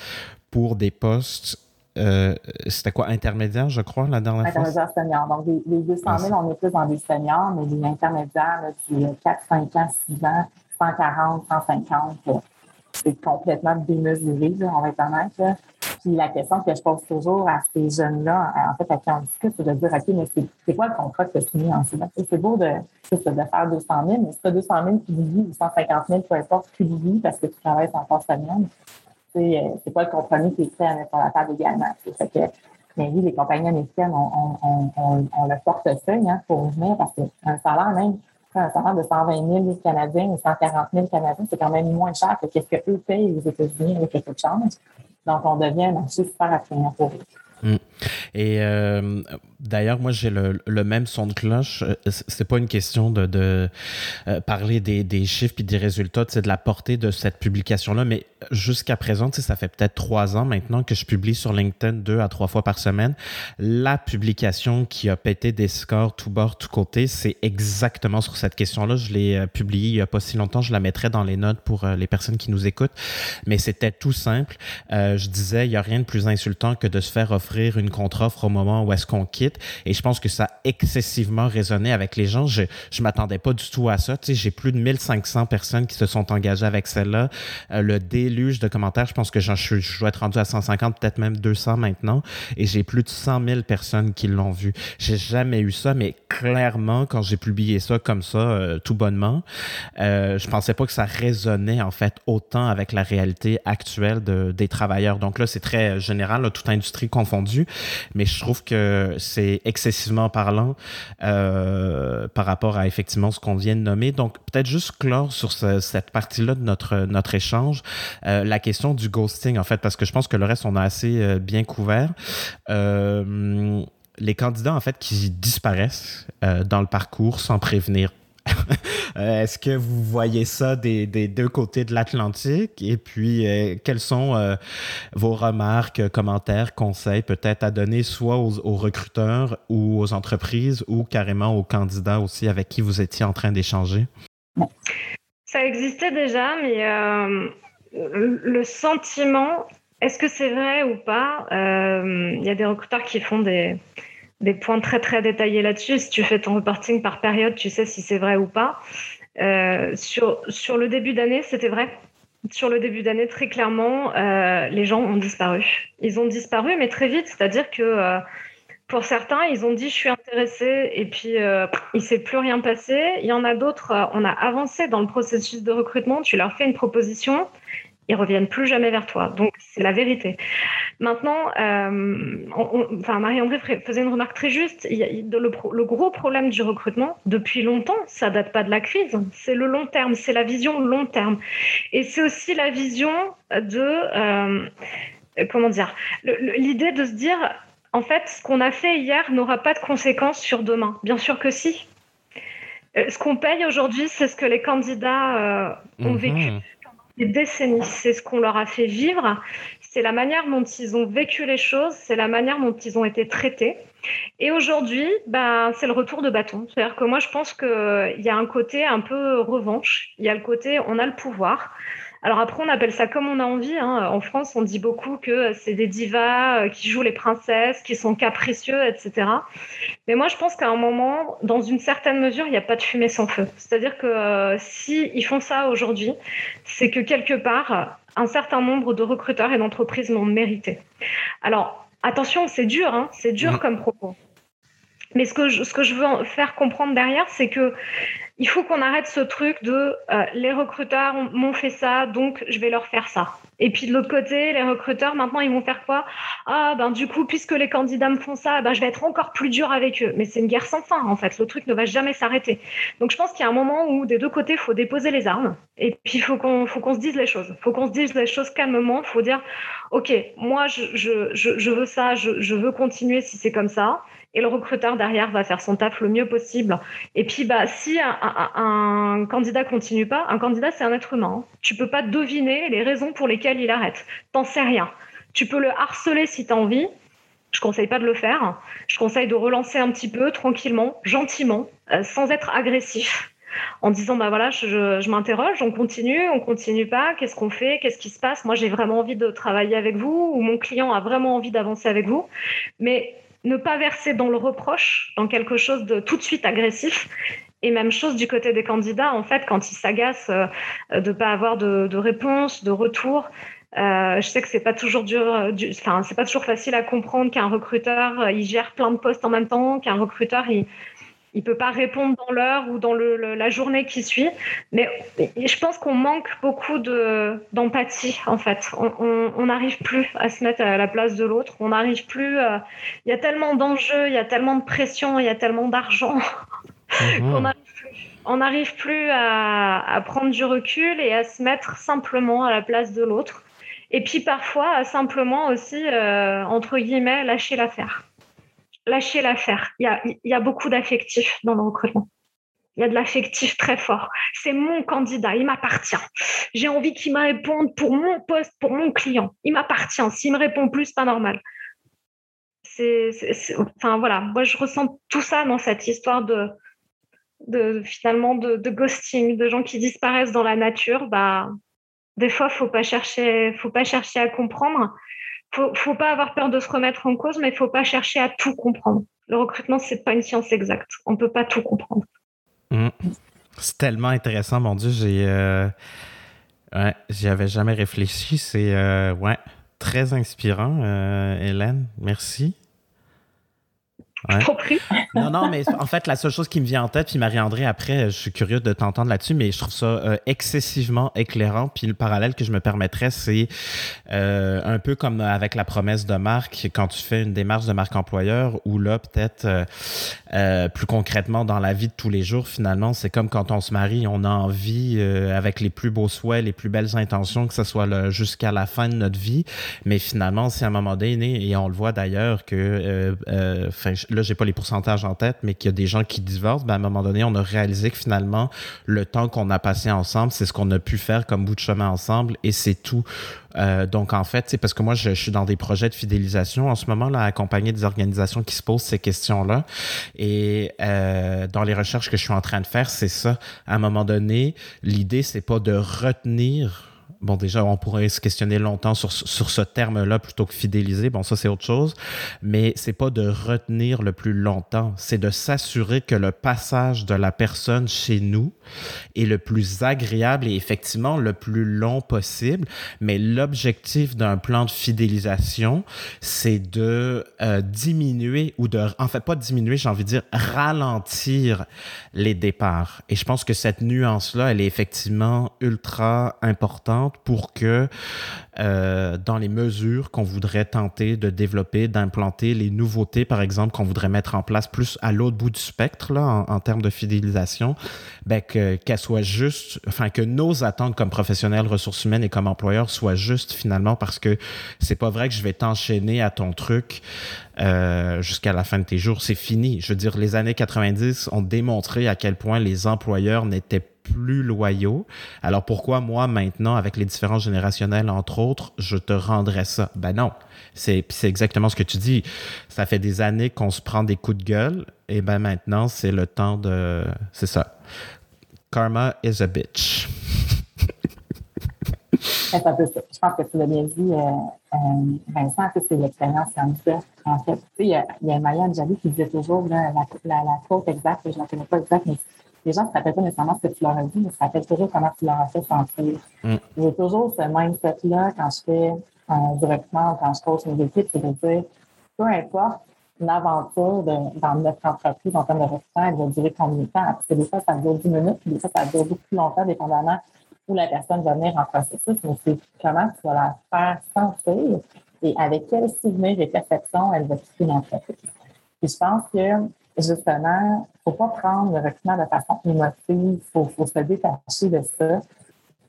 pour des postes euh, c'était quoi, intermédiaire, je crois, la dernière fois? Intermédiaire senior. Donc, les, 200 000, on est plus dans des seniors, mais les intermédiaires, du 4, 5 ans, 6 ans, 140, 150, c'est complètement démesuré, on va être honnête. Puis la question que je pose toujours à ces jeunes-là, en fait, à qui on discute, c'est de dire, OK, mais c'est quoi le contrat que tu as signé en ce C'est beau de, de faire 200 000, mais si tu as 200 000 qui vit ou 150 000, peu importe, qui vit parce que tu travailles en force semaine, euh, c'est pas le compromis qui est prêt à mettre sur la table également. Fait que, mais oui, les compagnies américaines ont le portefeuille hein, pour venir parce qu'un salaire même un salaire de 120 000 Canadiens ou 140 000 Canadiens, c'est quand même moins cher que ce qu'eux payent aux États-Unis avec le taux de change. Donc, on devient un marché super attrayant pour eux. Et euh, d'ailleurs, moi, j'ai le, même son de cloche. Euh, c'est pas une question de, euh, parler des, chiffres et des résultats, de la portée de cette publication-là, mais jusqu'à présent, ça fait peut-être trois ans maintenant que je publie sur LinkedIn deux à trois fois par semaine. La publication qui a pété des scores tout bord, tout côté, c'est exactement sur cette question-là. Je l'ai publiée il y a pas si longtemps. Je la mettrai dans les notes pour les personnes qui nous écoutent. Mais c'était tout simple. je disais, il n'y a rien de plus insultant que de se faire offrir une contre-offre au moment où est-ce qu'on quitte. Et je pense que ça a excessivement résonné avec les gens. Je ne m'attendais pas du tout à ça. Tu sais, j'ai plus de 1500 personnes qui se sont engagées avec celle-là. Euh, le déluge de commentaires, je pense que je, je dois être rendu à 150, peut-être même 200 maintenant. Et j'ai plus de 100 000 personnes qui l'ont vu. J'ai jamais eu ça, mais clairement, quand j'ai publié ça comme ça, euh, tout bonnement, euh, je pensais pas que ça résonnait en fait autant avec la réalité actuelle de, des travailleurs. Donc là, c'est très général, toute industrie confondue mais je trouve que c'est excessivement parlant euh, par rapport à effectivement ce qu'on vient de nommer. Donc, peut-être juste clore sur cette partie-là de notre, notre échange, euh, la question du ghosting, en fait, parce que je pense que le reste, on a assez euh, bien couvert les candidats en fait qui disparaissent dans le parcours sans prévenir est-ce que vous voyez ça des, deux côtés de l'Atlantique? Et puis, euh, quelles sont euh, vos remarques, commentaires, conseils peut-être à donner soit aux, recruteurs ou aux entreprises ou carrément aux candidats aussi avec qui vous étiez en train d'échanger? Ça existait déjà, mais le sentiment, est-ce que c'est vrai ou pas? Il y a des recruteurs qui font des des points très très détaillés là-dessus. Si tu fais ton reporting par période, tu sais si c'est vrai ou pas. Euh, sur, sur le début d'année, c'était vrai. Sur le début d'année, très clairement, euh, les gens ont disparu. Ils ont disparu, mais très vite. C'est-à-dire que euh, pour certains, ils ont dit je suis intéressé et puis il s'est plus rien passé. Il y en a d'autres, on a avancé dans le processus de recrutement. Tu leur fais une proposition, ils reviennent plus jamais vers toi. Donc c'est la vérité. Maintenant, euh, enfin Marie-André faisait une remarque très juste. Il le, gros problème du recrutement depuis longtemps, ça date pas de la crise. C'est le long terme, c'est la vision long terme, et c'est aussi la vision de euh, comment dire, l'idée de se dire en fait ce qu'on a fait hier n'aura pas de conséquences sur demain. Bien sûr que si. Euh, ce qu'on paye aujourd'hui, c'est ce que les candidats ont mhm. vécu des décennies. C'est ce qu'on leur a fait vivre, c'est la manière dont ils ont vécu les choses, c'est la manière dont ils ont été traités. Et aujourd'hui, ben, c'est le retour de bâton. C'est-à-dire que moi, je pense qu'il y a un côté un peu revanche. Il y a le côté, on a le pouvoir. Alors après, on appelle ça comme on a envie. Hein. En France, on dit beaucoup que c'est des divas euh, qui jouent les princesses, qui sont capricieux, etc. Mais moi, je pense qu'à un moment, dans une certaine mesure, il n'y a pas de fumée sans feu. C'est-à-dire que euh, si ils font ça aujourd'hui, c'est que quelque part, un certain nombre de recruteurs et d'entreprises l'ont mérité. Alors, attention, c'est dur, hein. c'est dur comme propos. Mais ce que je veux faire comprendre derrière, c'est que il faut qu'on arrête ce truc de euh, les recruteurs m'ont fait ça, donc je vais leur faire ça. Et puis de l'autre côté, les recruteurs, maintenant, ils vont faire quoi? Ah, ben du coup, puisque les candidats me font ça, ben, je vais être encore plus dur avec eux. Mais c'est une guerre sans fin, en fait. Le truc ne va jamais s'arrêter. Donc je pense qu'il y a un moment où, des deux côtés, il faut déposer les armes. Et puis, il faut qu'on se dise les choses. Il faut qu'on se dise les choses calmement. Il faut dire, OK, moi, je, veux ça, je veux continuer si c'est comme ça et le recruteur derrière va faire son taf le mieux possible. Et puis, bah, si un, un, candidat continue pas, un candidat, c'est un être humain. Hein. Tu peux pas deviner les raisons pour lesquelles il arrête. T'en sais rien. Tu peux le harceler si tu as envie. Je conseille pas de le faire. Je conseille de relancer un petit peu, tranquillement, gentiment, euh, sans être agressif en disant bah voilà je, je m'interroge on continue on continue pas qu'est-ce qu'on fait qu'est-ce qui se passe? Moi j'ai vraiment envie de travailler avec vous ou mon client a vraiment envie d'avancer avec vous mais ne pas verser dans le reproche, dans quelque chose de tout de suite agressif. Et même chose du côté des candidats, en fait, quand ils s'agacent euh, de ne pas avoir de, réponse, de retour. Euh, je sais que c'est pas toujours dur, enfin c'est pas toujours facile à comprendre qu'un recruteur euh, il gère plein de postes en même temps, qu'un recruteur il peut pas répondre dans l'heure ou dans le, la journée qui suit. Mais je pense qu'on manque beaucoup de d'empathie en fait. On n'arrive plus à se mettre à la place de l'autre. On n'arrive plus. Euh, il y a tellement d'enjeux, il y a tellement de pression, il y a tellement d'argent qu'on n'arrive plus. On n'arrive plus à, prendre du recul et à se mettre simplement à la place de l'autre. Et puis parfois, simplement aussi, euh, entre guillemets, lâcher l'affaire. Lâcher l'affaire. Il y a, beaucoup d'affectifs dans le. Il y a de l'affectif très fort. C'est mon candidat, il m'appartient. J'ai envie qu'il me réponde pour mon poste, pour mon client. Il m'appartient. S'il me répond plus, c'est pas normal. Enfin voilà, moi je ressens tout ça dans cette histoire de, de finalement de, ghosting, de gens qui disparaissent dans la nature. Bah, des fois, faut pas chercher, faut pas chercher à comprendre. Faut, faut pas avoir peur de se remettre en cause, mais il faut pas chercher à tout comprendre. Le recrutement, c'est pas une science exacte. On peut pas tout comprendre. Mm. C'est tellement intéressant, mon Dieu. J'ai. Euh, ouais, j'y avais jamais réfléchi. C'est euh, ouais, très inspirant, euh, Hélène. Merci. Non, non, mais en fait, la seule chose qui me vient en tête, puis Marie-André, après, je suis curieux de t'entendre là-dessus, mais je trouve ça euh, excessivement éclairant. Puis le parallèle que je me permettrais, c'est euh, un peu comme avec la promesse de marque, quand tu fais une démarche de marque employeur, ou là, peut-être euh, plus concrètement dans la vie de tous les jours, finalement, c'est comme quand on se marie, on a envie, avec les plus beaux souhaits, les plus belles intentions, que ce soit jusqu'à la fin de notre vie. Mais finalement, c'est à un moment donné, et on le voit d'ailleurs que, là, j'ai pas les pourcentages en tête, mais qu'il y a des gens qui divorcent, ben à un moment donné, on a réalisé que finalement, le temps qu'on a passé ensemble, c'est ce qu'on a pu faire comme bout de chemin ensemble et c'est tout. Euh, donc, en fait, c'est parce que moi, je, suis dans des projets de fidélisation en ce moment, là, accompagner des organisations qui se posent ces questions-là. Et euh, dans les recherches que je suis en train de faire, c'est ça. À un moment donné, l'idée, c'est pas de retenir bon, déjà, on pourrait se questionner longtemps sur, sur ce terme-là plutôt que fidéliser. Bon, ça, c'est autre chose. Mais c'est pas de retenir le plus longtemps. C'est de s'assurer que le passage de la personne chez nous est le plus agréable et effectivement le plus long possible. Mais l'objectif d'un plan de fidélisation, c'est de euh, diminuer ou de, en fait, pas diminuer, j'ai envie de dire ralentir les départs. Et je pense que cette nuance-là, elle est effectivement ultra importante pour que euh, dans les mesures qu'on voudrait tenter de développer, d'implanter, les nouveautés, par exemple, qu'on voudrait mettre en place plus à l'autre bout du spectre, là, en, termes de fidélisation, ben, qu'elle soit juste, enfin, que nos attentes comme professionnels, ressources humaines et comme employeurs soient justes finalement, parce que c'est pas vrai que je vais t'enchaîner à ton truc euh, jusqu'à la fin de tes jours. C'est fini. Je veux dire, les années 90 ont démontré à quel point les employeurs n'étaient plus loyaux. Alors pourquoi moi maintenant, avec les différences générationnelles entre autres, je te rendrais ça? Ben non. C'est exactement ce que tu dis. Ça fait des années qu'on se prend des coups de gueule et ben maintenant c'est le temps de... C'est ça. Karma is a bitch. Je pense que tu l'as bien dit, euh, euh, Vincent, c'est l'expérience ça. En fait, y a, il y a Maya Anjali qui disait toujours la, la, la, faute exacte, je ne la connais pas exacte, les gens ne se rappellent pas nécessairement ce que tu leur as dit, mais se rappellent toujours comment tu leur as fait sentir. Mm. J'ai toujours ce mindset-là quand je fais un directement ou quand je coach mes équipes, c'est de dire, peu importe l'aventure dans notre entreprise en termes de recrutement, elle va durer combien de temps? Parce que des fois, ça dure 10 minutes, puis des fois, ça dure beaucoup plus longtemps, dépendamment où la personne va venir en processus, mais c'est comment tu vas la faire sentir et avec quel souvenir et perception elle va quitter l'entreprise. Puis je pense que justement, il ne faut pas prendre le recrutement de façon émotive, il faut, se détacher de ça.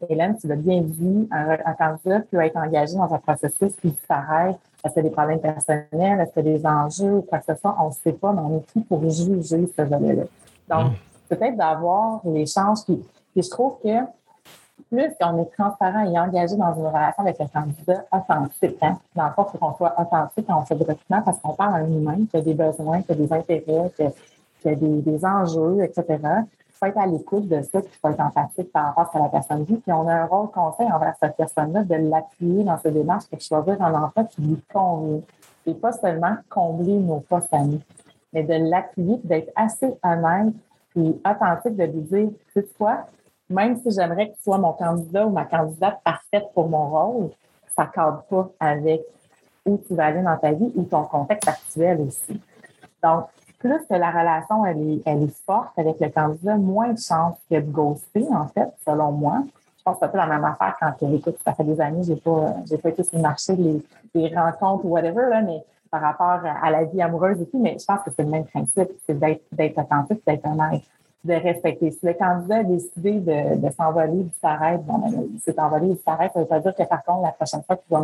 Hélène, tu l'as bien dit, un, candidat peut être engagé dans un processus qui s'arrête. Est-ce qu'il y a des problèmes personnels? Est-ce qu'il y a des enjeux ou quoi que ce soit? On ne sait pas, mais on est qui pour juger ce volet-là? Donc, mmh. peut-être d'avoir l'échange qui. Puis je trouve que plus qu'on est transparent et engagé dans une relation avec le candidat authentique, hein? dans le faut qu'on soit authentique quand on fait du parce qu'on parle à un humain qui a des besoins, qui a des intérêts, qui a, des, enjeux, etc. Il faut être à l'écoute de ça, puis il faut être empathique par rapport à la personne dit. Puis on a un rôle conseil envers cette personne-là de l'appuyer dans ses démarches pour choisir un emploi qui lui convient. Et pas seulement combler nos postes à mais de l'appuyer, d'être assez honnête et authentique de lui dire, tu sais quoi, même si j'aimerais que tu sois mon candidat ou ma candidate parfaite pour mon rôle, ça ne cadre pas avec où tu vas aller dans ta vie ou ton contexte actuel aussi. Donc, plus que la relation elle est, elle est forte avec le candidat, moins de chances qu'il y ait de en fait, selon moi. Je pense que c'est un peu la même affaire quand, écoute, ça fait des années, j'ai pas, j'ai pas été sur le marché des, rencontres ou whatever, là, mais par rapport à la vie amoureuse et mais je pense que c'est le même principe, c'est d'être, d'être authentique, d'être honnête de respecter. Si le candidat a décidé de, de s'envoler, s'arrête, bon, ben, il s'est envolé, s'arrête, ça veut dire que par contre, la prochaine fois qu'il va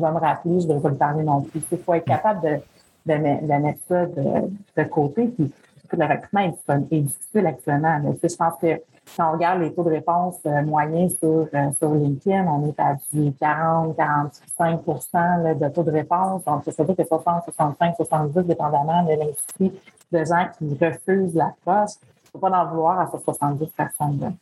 me, me rappeler, je ne vais pas lui parler non plus. Il faut être capable de, de, mettre ça de, de côté. Puis, le recrutement est, difficile actuellement. je pense que si on regarde les taux de réponse euh, moyens sur, euh, sur LinkedIn, on est à du 40, 45% de taux de réponse. Donc, veut dire que 60, 65, 70, dépendamment de l'industrie, de gens qui refusent l'approche. Il ne faut pas en vouloir à ces 70 personnes-là.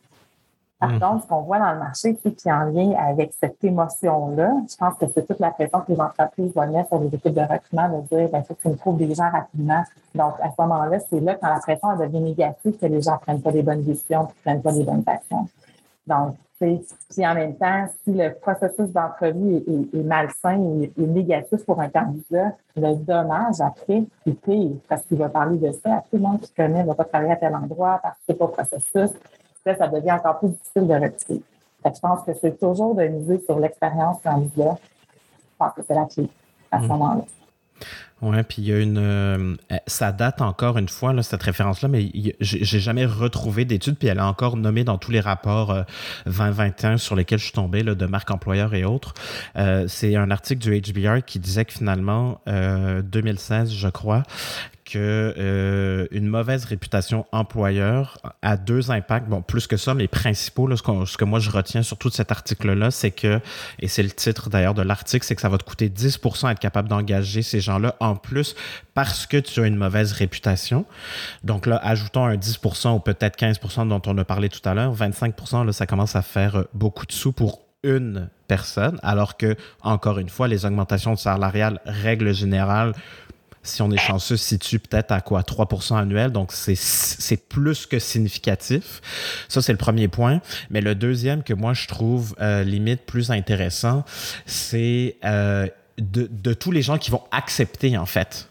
Par mm. contre, ce qu'on voit dans le marché, qui est en lien avec cette émotion-là, je pense que c'est toute la pression que les entreprises vont mettre sur les équipes de recrutement de dire, ben, il faut que tu me trouves des gens rapidement. Donc, à ce moment-là, c'est là, quand la pression devient négative, que les gens ne prennent pas les bonnes décisions, ne prennent pas les bonnes actions. Donc, puis en même temps, si le processus d'entrevue est, malsain est négatif pour un candidat, le dommage après est pire parce qu'il va parler de ça à tout le monde qui connaît, ne va pas travailler à tel endroit, participer au processus ça devient encore plus difficile de retirer. je pense que c'est toujours de miser sur l'expérience candidat. Je pense que c'est la clé à ce mm. moment-là. Oui, puis il y a une. Euh, ça date encore une fois, là, cette référence-là, mais j'ai jamais retrouvé d'études, puis elle est encore nommée dans tous les rapports 2021 euh, sur lesquels je suis tombé, là, de marque employeur et autres. Euh, c'est un article du HBR qui disait que finalement, 2016, je crois, que euh, une mauvaise réputation employeur a deux impacts, bon plus que ça, mais principaux. Là, ce, que moi je retiens sur tout cet article-là, c'est que, et c'est le titre d'ailleurs de l'article, c'est que ça va te coûter 10% être capable d'engager ces gens-là en plus parce que tu as une mauvaise réputation. Donc là, ajoutons un 10% ou peut-être 15% dont on a parlé tout à l'heure, 25%, là, ça commence à faire beaucoup de sous pour une personne, alors que, encore une fois, les augmentations salariales, règle générale, si on est chanceux, se situe peut-être à quoi 3% annuel. Donc, c'est plus que significatif. Ça, c'est le premier point. Mais le deuxième que moi, je trouve euh, limite plus intéressant, c'est euh, de, de tous les gens qui vont accepter, en fait,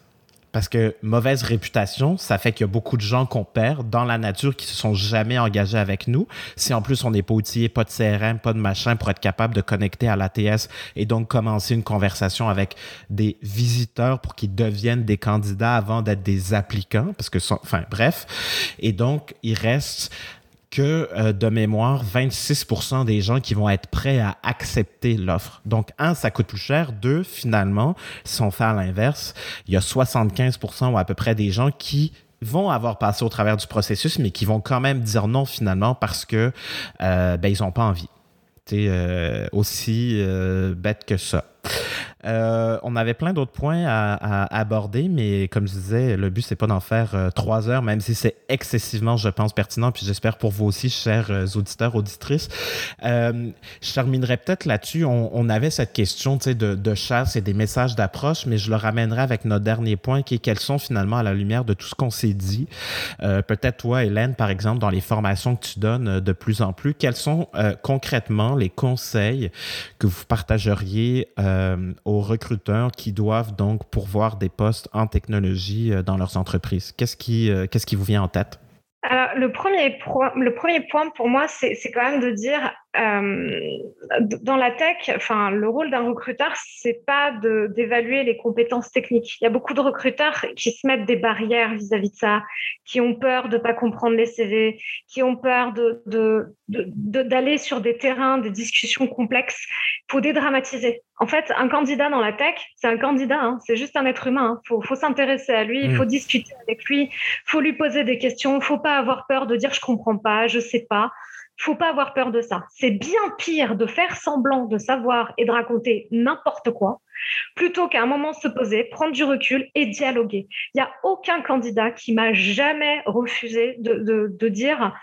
parce que mauvaise réputation, ça fait qu'il y a beaucoup de gens qu'on perd dans la nature qui se sont jamais engagés avec nous. Si en plus on n'est pas outillé, pas de CRM, pas de machin pour être capable de connecter à l'ATS et donc commencer une conversation avec des visiteurs pour qu'ils deviennent des candidats avant d'être des applicants, parce que, enfin bref. Et donc, il reste que euh, de mémoire, 26% des gens qui vont être prêts à accepter l'offre. Donc, un, ça coûte plus cher. Deux, finalement, si on fait à l'inverse, il y a 75% ou à peu près des gens qui vont avoir passé au travers du processus, mais qui vont quand même dire non finalement parce que euh, ben, ils n'ont pas envie. C'est euh, aussi bête que ça. Euh, on avait plein d'autres points à, aborder, mais comme je disais, le but, c'est pas d'en faire euh, trois heures, même si c'est excessivement, je pense, pertinent. Puis j'espère pour vous aussi, chers euh, auditeurs, auditrices. je terminerai peut-être là-dessus. On, avait cette question de, de chasse et des messages d'approche, mais je le ramènerai avec notre dernier point, qui est quels sont finalement, à la lumière de tout ce qu'on s'est dit, peut-être toi, Hélène, par exemple, dans les formations que tu donnes de plus en plus, quels sont concrètement les conseils que vous partageriez aux recruteurs qui doivent donc pourvoir des postes en technologie euh, dans leurs entreprises. Qu'est-ce qui, euh, qu'est-ce qui vous vient en tête? Alors, le premier, le premier point pour moi, c'est quand même de dire euh, dans la tech, enfin, le rôle d'un recruteur, c'est pas d'évaluer les compétences techniques. Il y a beaucoup de recruteurs qui se mettent des barrières vis-à-vis de ça, qui ont peur de pas comprendre les CV, qui ont peur de d'aller sur des terrains, des discussions complexes. Faut dédramatiser. En fait, un candidat dans la tech, c'est un candidat, hein, c'est juste un être humain. Il faut, faut s'intéresser à lui, il faut mm. discuter avec lui, faut lui poser des questions. Faut pas avoir peur de dire je comprends pas, je sais pas faut pas avoir peur de ça. C'est bien pire de faire semblant de savoir et de raconter n'importe quoi plutôt qu'à un moment se poser, prendre du recul et dialoguer. Il n'y a aucun candidat qui m'a jamais refusé de, dire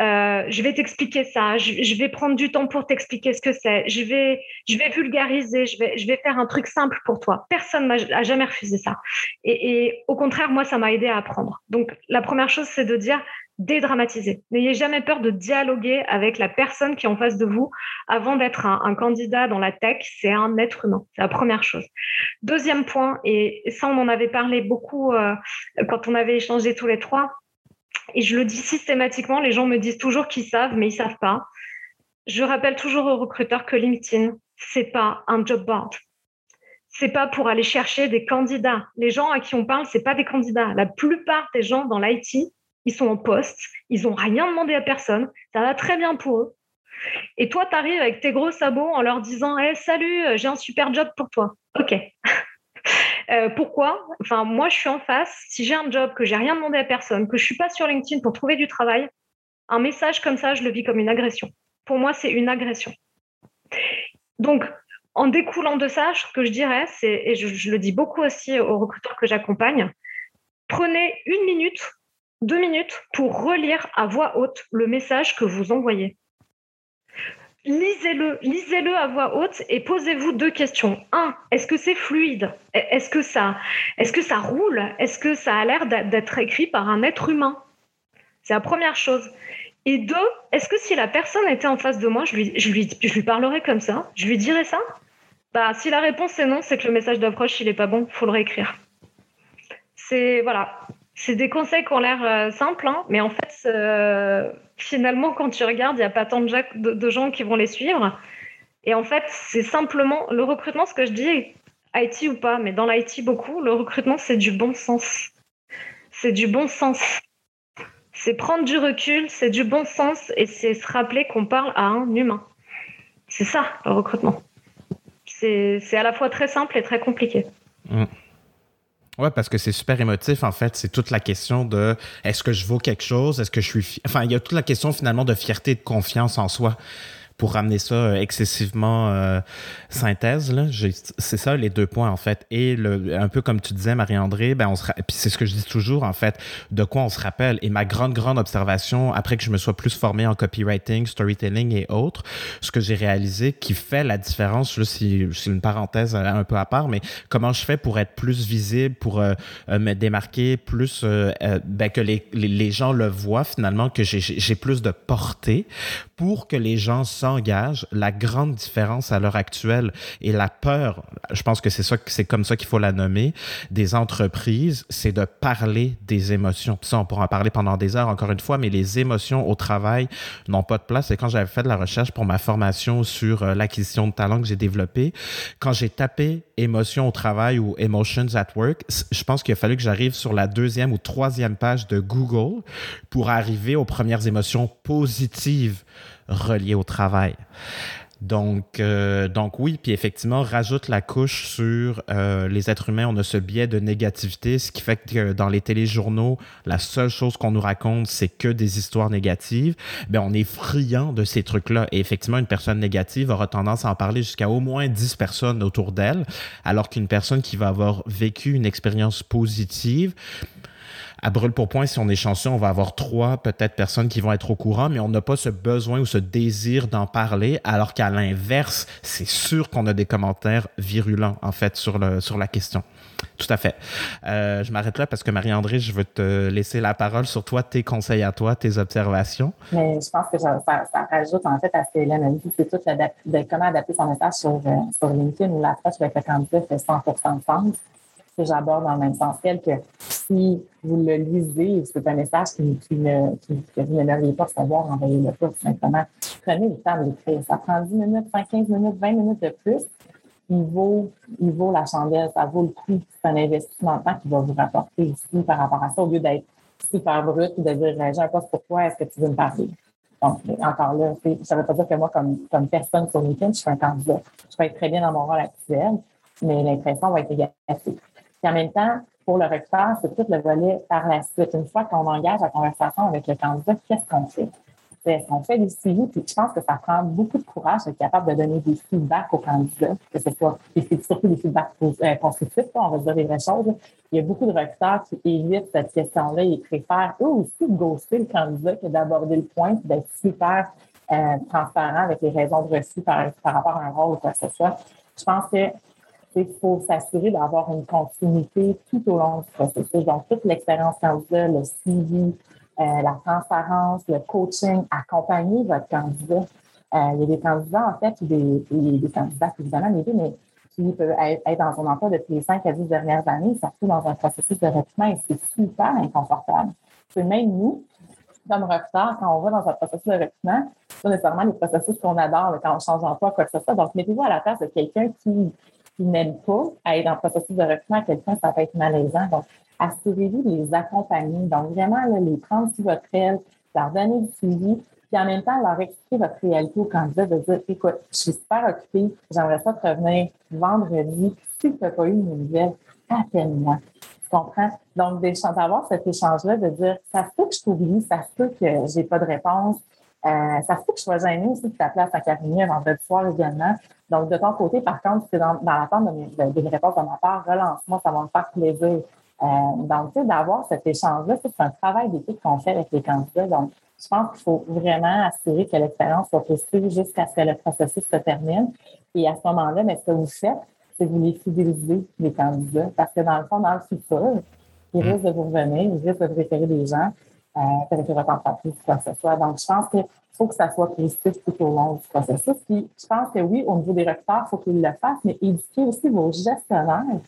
euh, je vais t'expliquer ça, je, vais prendre du temps pour t'expliquer ce que c'est, je vais, je vais vulgariser, je vais, je vais faire un truc simple pour toi. Personne n'a jamais refusé ça. Et, et au contraire, moi, ça m'a aidé à apprendre. Donc, la première chose, c'est de dire dédramatiser. N'ayez jamais peur de dialoguer avec la personne qui est en face de vous avant d'être un, candidat dans la tech. C'est un être humain. C'est la première chose. Deuxième point, et ça, on en avait parlé beaucoup euh, quand on avait échangé tous les trois. Et je le dis systématiquement, les gens me disent toujours qu'ils savent, mais ils savent pas. Je rappelle toujours aux recruteurs que LinkedIn, c'est pas un job board. C'est pas pour aller chercher des candidats. Les gens à qui on parle, c'est pas des candidats. La plupart des gens dans l'IT, ils sont en poste, ils n'ont rien demandé à personne, ça va très bien pour eux. Et toi, tu arrives avec tes gros sabots en leur disant hey, Salut, j'ai un super job pour toi. OK. Euh, pourquoi? Enfin, moi, je suis en face. Si j'ai un job, que j'ai rien demandé à personne, que je suis pas sur LinkedIn pour trouver du travail, un message comme ça, je le vis comme une agression. Pour moi, c'est une agression. Donc, en découlant de ça, ce que je dirais, c'est, et je, le dis beaucoup aussi aux recruteurs que j'accompagne, prenez une minute, deux minutes pour relire à voix haute le message que vous envoyez. Lisez-le, lisez-le à voix haute et posez-vous deux questions. Un, est-ce que c'est fluide? Est-ce que ça, est-ce que ça roule? Est-ce que ça a l'air d'être écrit par un être humain? C'est la première chose. Et deux, est-ce que si la personne était en face de moi, je lui, parlerais comme ça? Je lui dirais ça? Bah, Si la réponse est non, c'est que le message d'approche, il n'est pas bon, il faut le réécrire. C'est voilà, c'est des conseils qui ont l'air euh, simples, hein, mais en fait, euh, finalement, quand tu regardes, il n'y a pas tant de, gens qui vont les suivre. Et en fait, c'est simplement le recrutement, ce que je dis, IT ou pas, mais dans l'IT beaucoup, le recrutement, c'est du bon sens. C'est du bon sens. C'est prendre du recul, c'est du bon sens et c'est se rappeler qu'on parle à un humain. C'est ça, le recrutement. C'est à la fois très simple et très compliqué. Mm. Ouais, parce que c'est super émotif, en fait. C'est toute la question de est-ce que je vaux quelque chose? Est-ce que je suis. Enfin, il y a toute la question finalement de fierté et de confiance en soi pour ramener ça euh, excessivement euh, synthèse. C'est ça les deux points en fait. Et le, un peu comme tu disais, Marie-André, ben on c'est ce que je dis toujours en fait, de quoi on se rappelle. Et ma grande, grande observation, après que je me sois plus formé en copywriting, storytelling et autres, ce que j'ai réalisé qui fait la différence, là, c'est une parenthèse euh, un peu à part, mais comment je fais pour être plus visible, pour me démarquer plus, ben, que les, les, les, gens le voient finalement, que j'ai plus de portée pour que les gens s'engagent. La grande différence à l'heure actuelle et la peur, je pense que c'est ça, c'est comme ça qu'il faut la nommer, des entreprises, c'est de parler des émotions. ça, on pourra en parler pendant des heures, encore une fois, mais les émotions au travail n'ont pas de place. Et quand j'avais fait de la recherche pour ma formation sur euh, l'acquisition de talent que j'ai développé, quand j'ai tapé émotions au travail ou emotions at work, je pense qu'il a fallu que j'arrive sur la deuxième ou troisième page de Google pour arriver aux premières émotions positives relié au travail. Donc, euh, donc oui, puis effectivement, rajoute la couche sur euh, les êtres humains, on a ce biais de négativité, ce qui fait que dans les téléjournaux, la seule chose qu'on nous raconte, c'est que des histoires négatives. Ben, on est friand de ces trucs-là. Et effectivement, une personne négative aura tendance à en parler jusqu'à au moins 10 personnes autour d'elle, alors qu'une personne qui va avoir vécu une expérience positive, à brûle pour point, si on est chanceux, on va avoir trois peut-être personnes qui vont être au courant, mais on n'a pas ce besoin ou ce désir d'en parler, alors qu'à l'inverse, c'est sûr qu'on a des commentaires virulents, en fait, sur, le, sur la question. Tout à fait. Euh, je m'arrête là parce que Marie-André, je veux te laisser la parole sur toi, tes conseils à toi, tes observations. Mais je pense que ça, rajoute en fait à ce que a dit, c'est tout de comment adapter son message sur, euh, sur LinkedIn où l'approche avec le candidat fait 100 de sens que j'aborde dans le même sens que si vous le lisez, c'est un message qui, qui ne, qui, que vous n'aimeriez pas savoir, envoyez-le pas tout simplement. Prenez le temps de l'écrire. Ça prend 10 minutes, 15 minutes, 20 minutes de plus. Il vaut, il vaut la chandelle, ça vaut le coup. C'est un investissement de temps qui va vous rapporter ici par rapport à ça, au lieu d'être super brut et de dire j'ai un poste pour toi, est-ce que tu veux me parler? Donc, encore là, ça ne veut pas dire que moi, comme, personne sur LinkedIn, je suis un candidat. Je peux être très bien dans mon rôle actuel, mais l'impression va être égalisée. Puis en même temps, pour le recruteur, c'est tout le volet par la suite. Une fois qu'on engage la conversation avec le candidat, qu'est-ce qu'on fait? Est-ce qu'on fait des suivis? Puis je pense que ça prend beaucoup de courage d'être capable de donner des feedbacks aux candidats, que ce soit surtout des feedbacks euh, constructifs, on va dire les vraies choses. Il y a beaucoup de recruteurs qui évitent cette question-là et préfèrent eux aussi ghoster le candidat que d'aborder le point d'être super euh, transparent avec les raisons de refus par, par rapport à un rôle ou quoi que ce soit. Je pense que il faut s'assurer d'avoir une continuité tout au long du processus. Donc, toute l'expérience candidat, le suivi, euh, la transparence, le coaching, accompagner votre candidat. Euh, il y a des candidats, en fait, ou des, des, candidats, évidemment, mais qui peuvent être dans son emploi depuis les 5 à 10 dernières années, surtout dans un processus de recrutement, et c'est super inconfortable. C'est même nous, comme recruteur, quand on va dans un processus de recrutement, c'est pas nécessairement les processus qu'on adore quand on change d'emploi, quoi que ce soit. Donc, mettez-vous à la place de quelqu'un qui qui n'aiment pas à être dans le processus de recrutement à quelqu'un, ça peut être malaisant. Donc, assurez-vous de les accompagner. Donc, vraiment, les prendre sous votre aile, leur donner du suivi, puis en même temps, leur expliquer votre réalité au candidat, de dire, écoute, je suis super occupée, j'aimerais ça te revenir vendredi. Si tu n'as pas eu une nouvelle, appelle-moi. Tu comprends? Donc, d'avoir cet échange-là, de dire, ça se peut que je t'oublie, ça se peut que j'ai pas de réponse, euh, ça se peut que je sois gênée aussi de t'appeler à 5h30 vendredi soir également. Donc, de ton côté, par contre, si dans, dans l'attente de, de, de, réponses de ma part, relance-moi, ça va me faire plaisir. Euh, donc, tu sais, d'avoir cet échange-là, c'est un travail d'équipe qu'on fait avec les candidats. Donc, je pense qu'il faut vraiment assurer que l'expérience soit possible jusqu'à ce que le processus se termine. Et à ce moment-là, mais ce que vous faites, c'est que vous les fidélisez, les candidats, parce que dans le fond, dans le futur, ils mm. risquent de vous revenir, ils risquent de vous référer des gens, euh, référer votre entreprise, quoi que ce soit. Donc, je pense qu'il faut que ça soit positif tout au long du processus. Puis, je pense que oui, au niveau des recruteurs, il faut qu'ils le fassent, mais éduquer aussi vos gestionnaires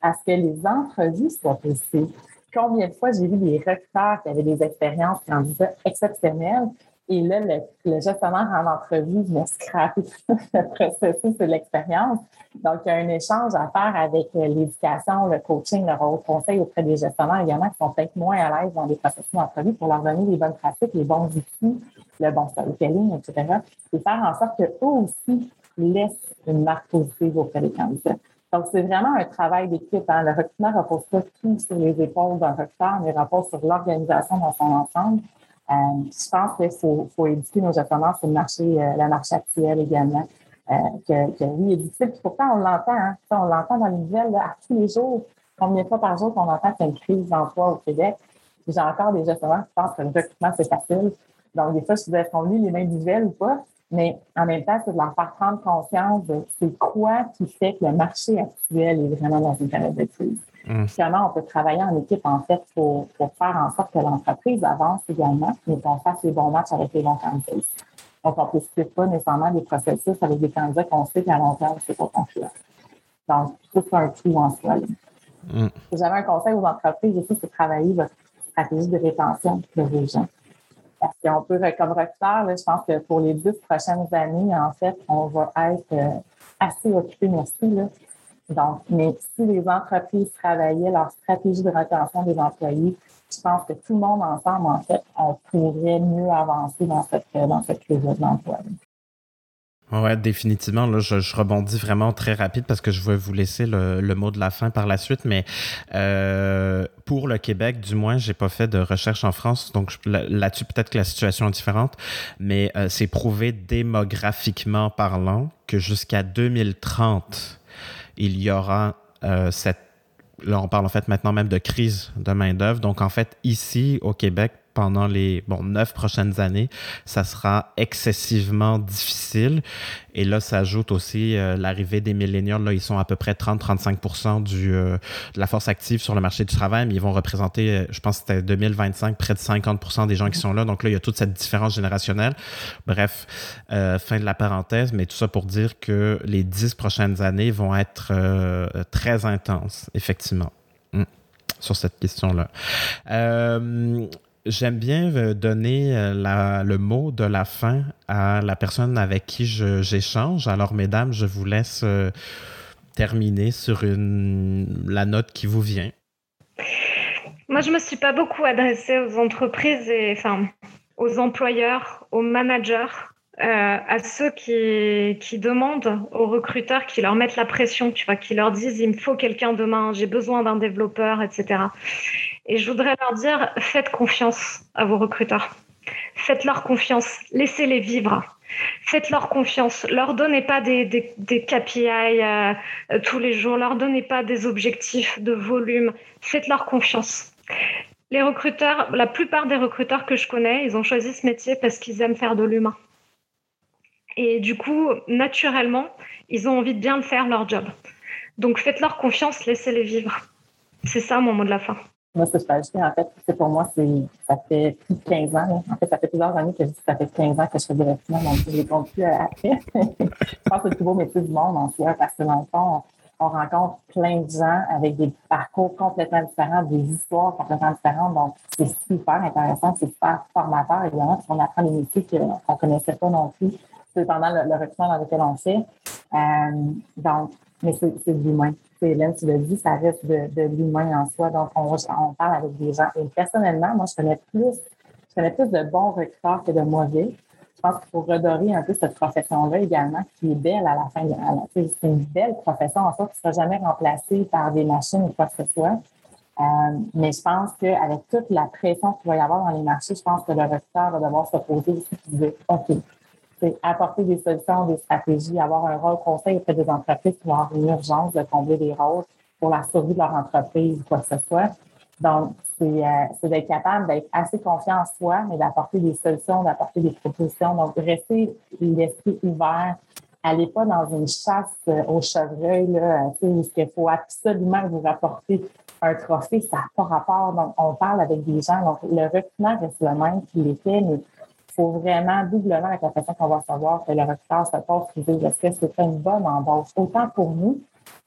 à ce que les entrevues soient positives. Combien de fois j'ai vu des recruteurs qui avaient des expériences candidats exceptionnelles et là, le, gestionnaire en entrevue vient scraper le processus de l'expérience. Donc, il y a un échange à faire avec euh, l'éducation, le coaching, le rôle conseil auprès des gestionnaires également qui sont peut-être moins à l'aise dans les processus d'entrevue pour leur donner les bonnes pratiques, les bons outils, le bon storytelling, etc. Et faire en sorte qu'eux aussi laissent une marque positive auprès des candidats. Donc, c'est vraiment un travail d'équipe. Hein. Le recrutement ne repose pas tout sur les épaules d'un recruteur, mais repose sur l'organisation dans son ensemble. Euh, je pense qu'il faut, faut, éduquer nos gestionnaires sur le marché, euh, le marché actuel également. Euh, que, que, oui, il est difficile. pourtant, on l'entend. Hein. On l'entend dans les nouvelles à tous les jours. Combien de fois par jour qu'on entend qu'il y a une crise d'emploi au Québec? J'ai encore des gestionnaires qui pensent que le recrutement, c'est facile. Donc, des fois, je disais, qu'on lit les mêmes nouvelles ou pas? Mais en même temps, c'est de leur faire prendre conscience de c'est quoi qui fait que le marché actuel est vraiment dans une période de crise. Mmh. Finalement, on peut travailler en équipe, en fait, pour, pour faire en sorte que l'entreprise avance également, mais qu'on fasse les bons matchs avec les bons candidats. Donc, on ne précipite pas nécessairement des processus avec des candidats qu'on sait qu'à long terme, c'est pas concluant. Donc, tout c'est un tout en soi. Mmh. J'avais un conseil aux entreprises aussi, c'est travailler votre stratégie de rétention de vos gens. Parce qu'on peut, comme recruteur, je pense que pour les dix prochaines années, en fait, on va être euh, assez occupé, merci. Là. Donc, mais si les entreprises travaillaient leur stratégie de rétention des employés, je pense que tout le monde ensemble, en fait, on pourrait mieux avancer dans cette, dans cette crise de l'emploi. Oui, définitivement. Là, je, rebondis vraiment très rapide parce que je veux vous laisser le, le mot de la fin par la suite. Mais euh, pour le Québec, du moins, j'ai pas fait de recherche en France, donc là-dessus peut-être que la situation est différente. Mais euh, c'est prouvé démographiquement parlant que jusqu'à 2030, il y aura euh, cette Là, on parle en fait maintenant même de crise de main-d'œuvre. Donc, en fait, ici, au Québec, pendant les bon, neuf prochaines années, ça sera excessivement difficile. Et là, ça ajoute aussi euh, l'arrivée des milléniaux. Là, ils sont à peu près 30-35 du euh, de la force active sur le marché du travail, mais ils vont représenter, euh, je pense que c'était 2025, près de 50% des gens qui sont là. Donc là, il y a toute cette différence générationnelle. Bref, fin de la parenthèse, mais tout ça pour dire que les dix prochaines années vont être très intenses, effectivement hmm, sur cette question-là. J'aime bien euh, donner euh, le mot de la fin à la personne avec qui j'échange. Alors, mesdames, je vous laisse euh, terminer sur la note qui vous vient. Moi, je ne me suis pas beaucoup adressée aux entreprises et enfin aux employeurs, aux managers, à ceux qui, qui, demandent aux recruteurs, qui leur mettent la pression, tu vois, qui leur disent il me faut quelqu'un demain, j'ai besoin d'un développeur, etc. Et je voudrais leur dire, faites confiance à vos recruteurs. Faites-leur confiance. Laissez-les vivre. Faites-leur confiance. Leur donnez pas des, KPI euh, tous les jours. Leur donnez pas des objectifs de volume. Faites-leur confiance. Les recruteurs, la plupart des recruteurs que je connais, ils ont choisi ce métier parce qu'ils aiment faire de l'humain. Et du coup, naturellement, ils ont envie de bien faire leur job. Donc faites-leur confiance, laissez-les vivre. C'est ça mon mot de la fin. Moi, ce que je peux ajouter, en fait, c'est pour moi, c'est ça fait plus de 15 ans. En fait, ça fait plusieurs années que je dis ça fait 15 ans que je fais des recrutements, donc je ne compte plus après. je pense que c'est le plus beau métier du monde en soi, parce que dans le fond, on, rencontre plein de gens avec des parcours complètement différents, des histoires complètement différentes. Donc, c'est super intéressant, c'est super formateur, évidemment, parce qu'on apprend des métiers qu'on ne connaissait pas non plus pendant le, le recrutement dans lequel on fait. Euh, donc, mais c'est de l'humain. Hélène, tu l'as dit, ça reste de, de l'humain en soi. Donc, on, on, parle avec des gens. Et personnellement, moi, je connais plus, je connais plus de bons recruteurs que de mauvais. Je pense qu'il faut redorer un peu cette profession-là également, qui est belle à la fin. C'est une belle profession en soi qui ne sera jamais remplacée par des machines ou quoi que ce soit. Euh, mais je pense qu'avec toute la pression qu'il va y avoir dans les marchés, je pense que le recruteur va devoir se poser aussi et dire OK, apporter des solutions, des stratégies, avoir un rôle conseil auprès des entreprises qui vont avoir une urgence de combler des rôles pour la survie de leur entreprise ou quoi que ce soit. Donc, c'est euh, d'être capable d'être assez confiant en soi, mais d'apporter des solutions, d'apporter des propositions. Donc, rester l'esprit ouvert. Allez pas dans une chasse euh, au chevreuil, là, où il faut absolument vous rapporter un trophée, ça n'a pas rapport. Donc, on parle avec des gens. Donc, le recrutement reste le même qu'il était, mais faut vraiment doublement avec la façon qu'on va savoir que le recruteur se et dit est-ce que c'est une bonne embauche, autant pour nous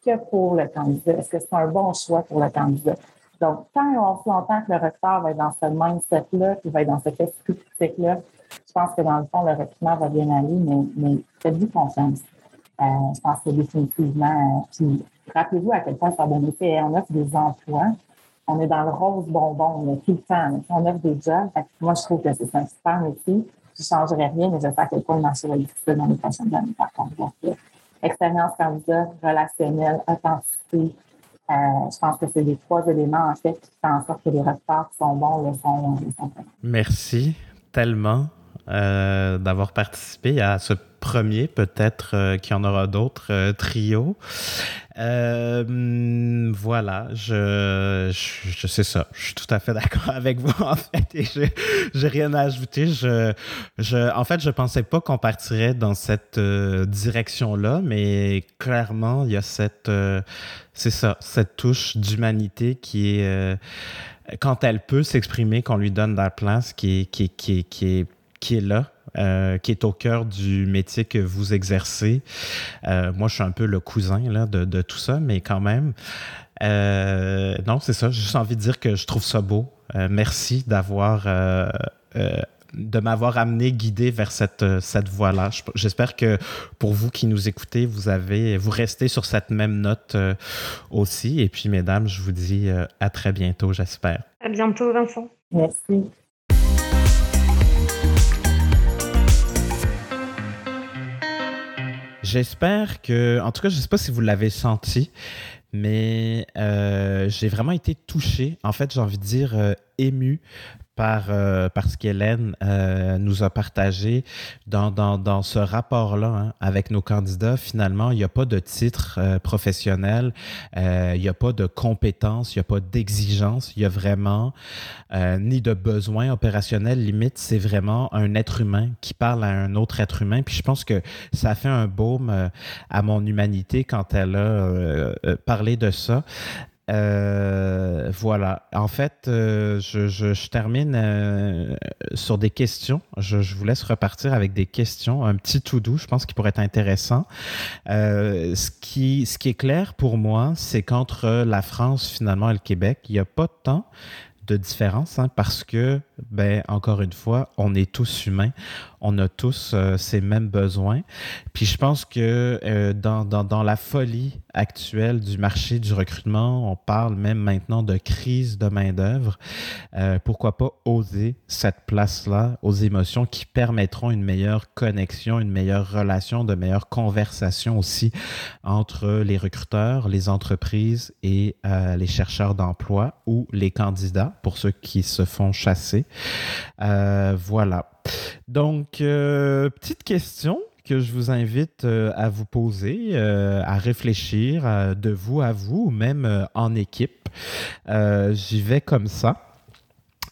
que pour le candidat? Est-ce que c'est un bon choix pour le candidat? Donc, tant et aussi longtemps que le recruteur va être dans ce mindset-là, qu'il va être dans ce esprit critique-là, je pense que dans le fond, le recrutement va bien aller, mais, mais faites-vous confiance. Euh, je pense que définitivement, euh, rappelez-vous à quel point c'est un bon métier. On offre des emplois on est dans le rose bonbon on tout le temps. On offre des jobs. moi, je trouve que c'est un super métier. Je ne changerais rien, mais je sais à quel point le marché dans les prochaines années, par contre. Expérience candidat, relationnelle, authenticité. Euh, je pense que c'est les trois éléments, en fait, qui font en sorte que les qui sont bons le sont, le sont Merci tellement. Euh, d'avoir participé à ce premier, peut-être euh, qu'il y en aura d'autres euh, trios. voilà, je, je, sais ça. Je suis tout à fait d'accord avec vous, en fait, et j'ai rien à ajouter. Je, je, en fait, je pensais pas qu'on partirait dans cette direction-là, mais clairement, il y a cette, ça, cette touche d'humanité qui est, quand elle peut s'exprimer, qu'on lui donne de la place, qui qui qui qui est qui est là, euh, qui est au cœur du métier que vous exercez. Euh, moi, je suis un peu le cousin là, de, tout ça, mais quand même. Euh, non, c'est ça. J'ai juste envie de dire que je trouve ça beau. merci d'avoir de m'avoir amené, guidé vers cette, cette voie-là. J'espère que pour vous qui nous écoutez, vous avez, vous restez sur cette même note aussi. Et puis, mesdames, je vous dis à très bientôt, j'espère. À bientôt, Vincent. Merci. J'espère que, en tout cas, je ne sais pas si vous l'avez senti, mais euh, j'ai vraiment été touché. En fait, j'ai envie de dire euh, ému par, euh, ce qu'Hélène euh, nous a partagé dans, dans, ce rapport-là hein, avec nos candidats. Finalement, il n'y a pas de titre euh, professionnel, il n'y a pas de compétences, il n'y a pas d'exigence, il y a vraiment ni de besoin opérationnel. Limite, c'est vraiment un être humain qui parle à un autre être humain. Puis je pense que ça fait un baume à mon humanité quand elle a parlé de ça. Euh, voilà. En fait, euh, je, termine euh, sur des questions. Je, vous laisse repartir avec des questions, un petit tout doux, je pense qu'il pourrait être intéressant. ce, qui, ce qui est clair pour moi, c'est qu'entre la France, finalement, et le Québec, il n'y a pas de temps de différence hein, parce que, ben, encore une fois, on est tous humains on a tous euh, ces mêmes besoins. Puis je pense que euh, dans, dans, la folie actuelle du marché du recrutement, on parle même maintenant de crise de main-d'œuvre. Euh, pourquoi pas oser cette place-là aux émotions qui permettront une meilleure connexion, une meilleure relation, de meilleures conversations aussi entre les recruteurs, les entreprises et les chercheurs d'emploi ou les candidats pour ceux qui se font chasser. voilà. Donc, euh, petite question que je vous invite euh, à vous poser, euh, à réfléchir de vous à vous, ou même en équipe. J'y vais comme ça.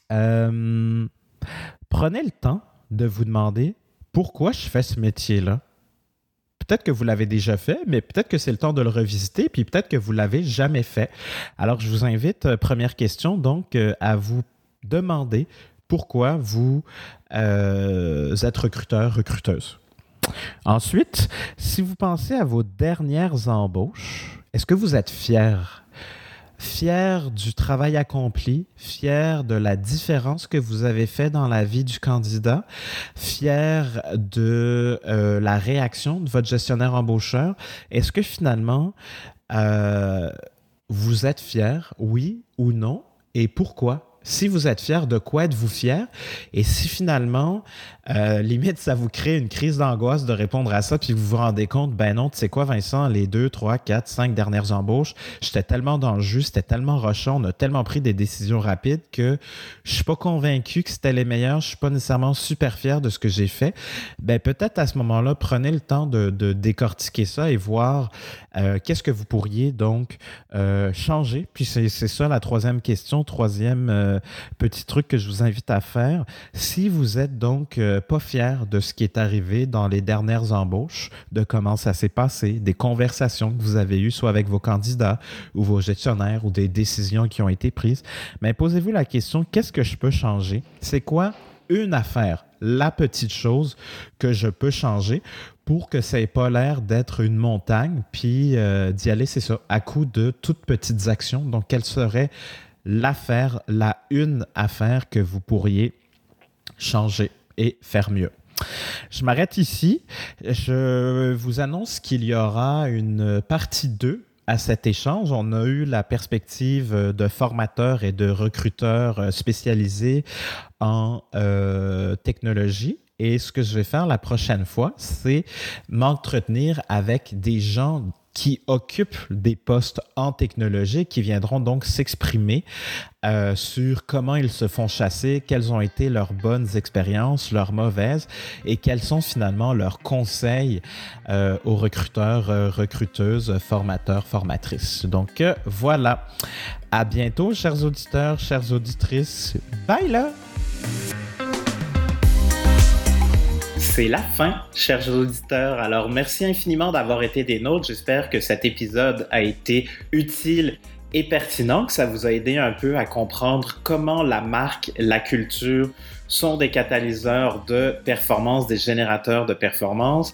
prenez le temps de vous demander pourquoi je fais ce métier-là. Peut-être que vous l'avez déjà fait, mais peut-être que c'est le temps de le revisiter, puis peut-être que vous l'avez jamais fait. Alors, je vous invite, première question, donc, à vous demander pourquoi vous euh, êtes recruteur, recruteuse. Ensuite, si vous pensez à vos dernières embauches, est-ce que vous êtes fier? Fier du travail accompli, fier de la différence que vous avez fait dans la vie du candidat, fier de euh, la réaction de votre gestionnaire embaucheur. Est-ce que finalement, euh, vous êtes fier, oui ou non, et pourquoi? Si vous êtes fier, de quoi êtes-vous fier? Et si finalement, euh, limite, ça vous crée une crise d'angoisse de répondre à ça, puis vous vous rendez compte, ben non, tu sais quoi, Vincent, les deux, trois, quatre, cinq dernières embauches, j'étais tellement dans le jus, c'était tellement rochon, on a tellement pris des décisions rapides que je suis pas convaincu que c'était les meilleurs, je suis pas nécessairement super fier de ce que j'ai fait. Ben peut-être à ce moment-là, prenez le temps de, décortiquer ça et voir euh, qu'est-ce que vous pourriez donc euh, changer? Puis c'est ça la troisième question, troisième euh, petit truc que je vous invite à faire. Si vous êtes donc euh, pas fier de ce qui est arrivé dans les dernières embauches, de comment ça s'est passé, des conversations que vous avez eues, soit avec vos candidats ou vos gestionnaires ou des décisions qui ont été prises, mais posez-vous la question, qu'est-ce que je peux changer? C'est quoi une affaire, la petite chose que je peux changer pour que ça n'ait pas l'air d'être une montagne, puis euh, d'y aller, c'est ça, à coup de toutes petites actions. Donc, quelle serait l'affaire, la une affaire que vous pourriez changer et faire mieux? Je m'arrête ici. Je vous annonce qu'il y aura une partie 2 à cet échange. On a eu la perspective de formateurs et de recruteurs spécialisés en euh, technologie. Et ce que je vais faire la prochaine fois, c'est m'entretenir avec des gens qui occupent des postes en technologie, qui viendront donc s'exprimer euh, sur comment ils se font chasser, quelles ont été leurs bonnes expériences, leurs mauvaises, et quels sont finalement leurs conseils euh, aux recruteurs, euh, recruteuses, formateurs, formatrices. Donc voilà. À bientôt, chers auditeurs, chères auditrices. Bye là! C'est la fin, chers auditeurs. Alors, merci infiniment d'avoir été des nôtres. J'espère que cet épisode a été utile et pertinent, que ça vous a aidé un peu à comprendre comment la marque, la culture sont des catalyseurs de performance, des générateurs de performance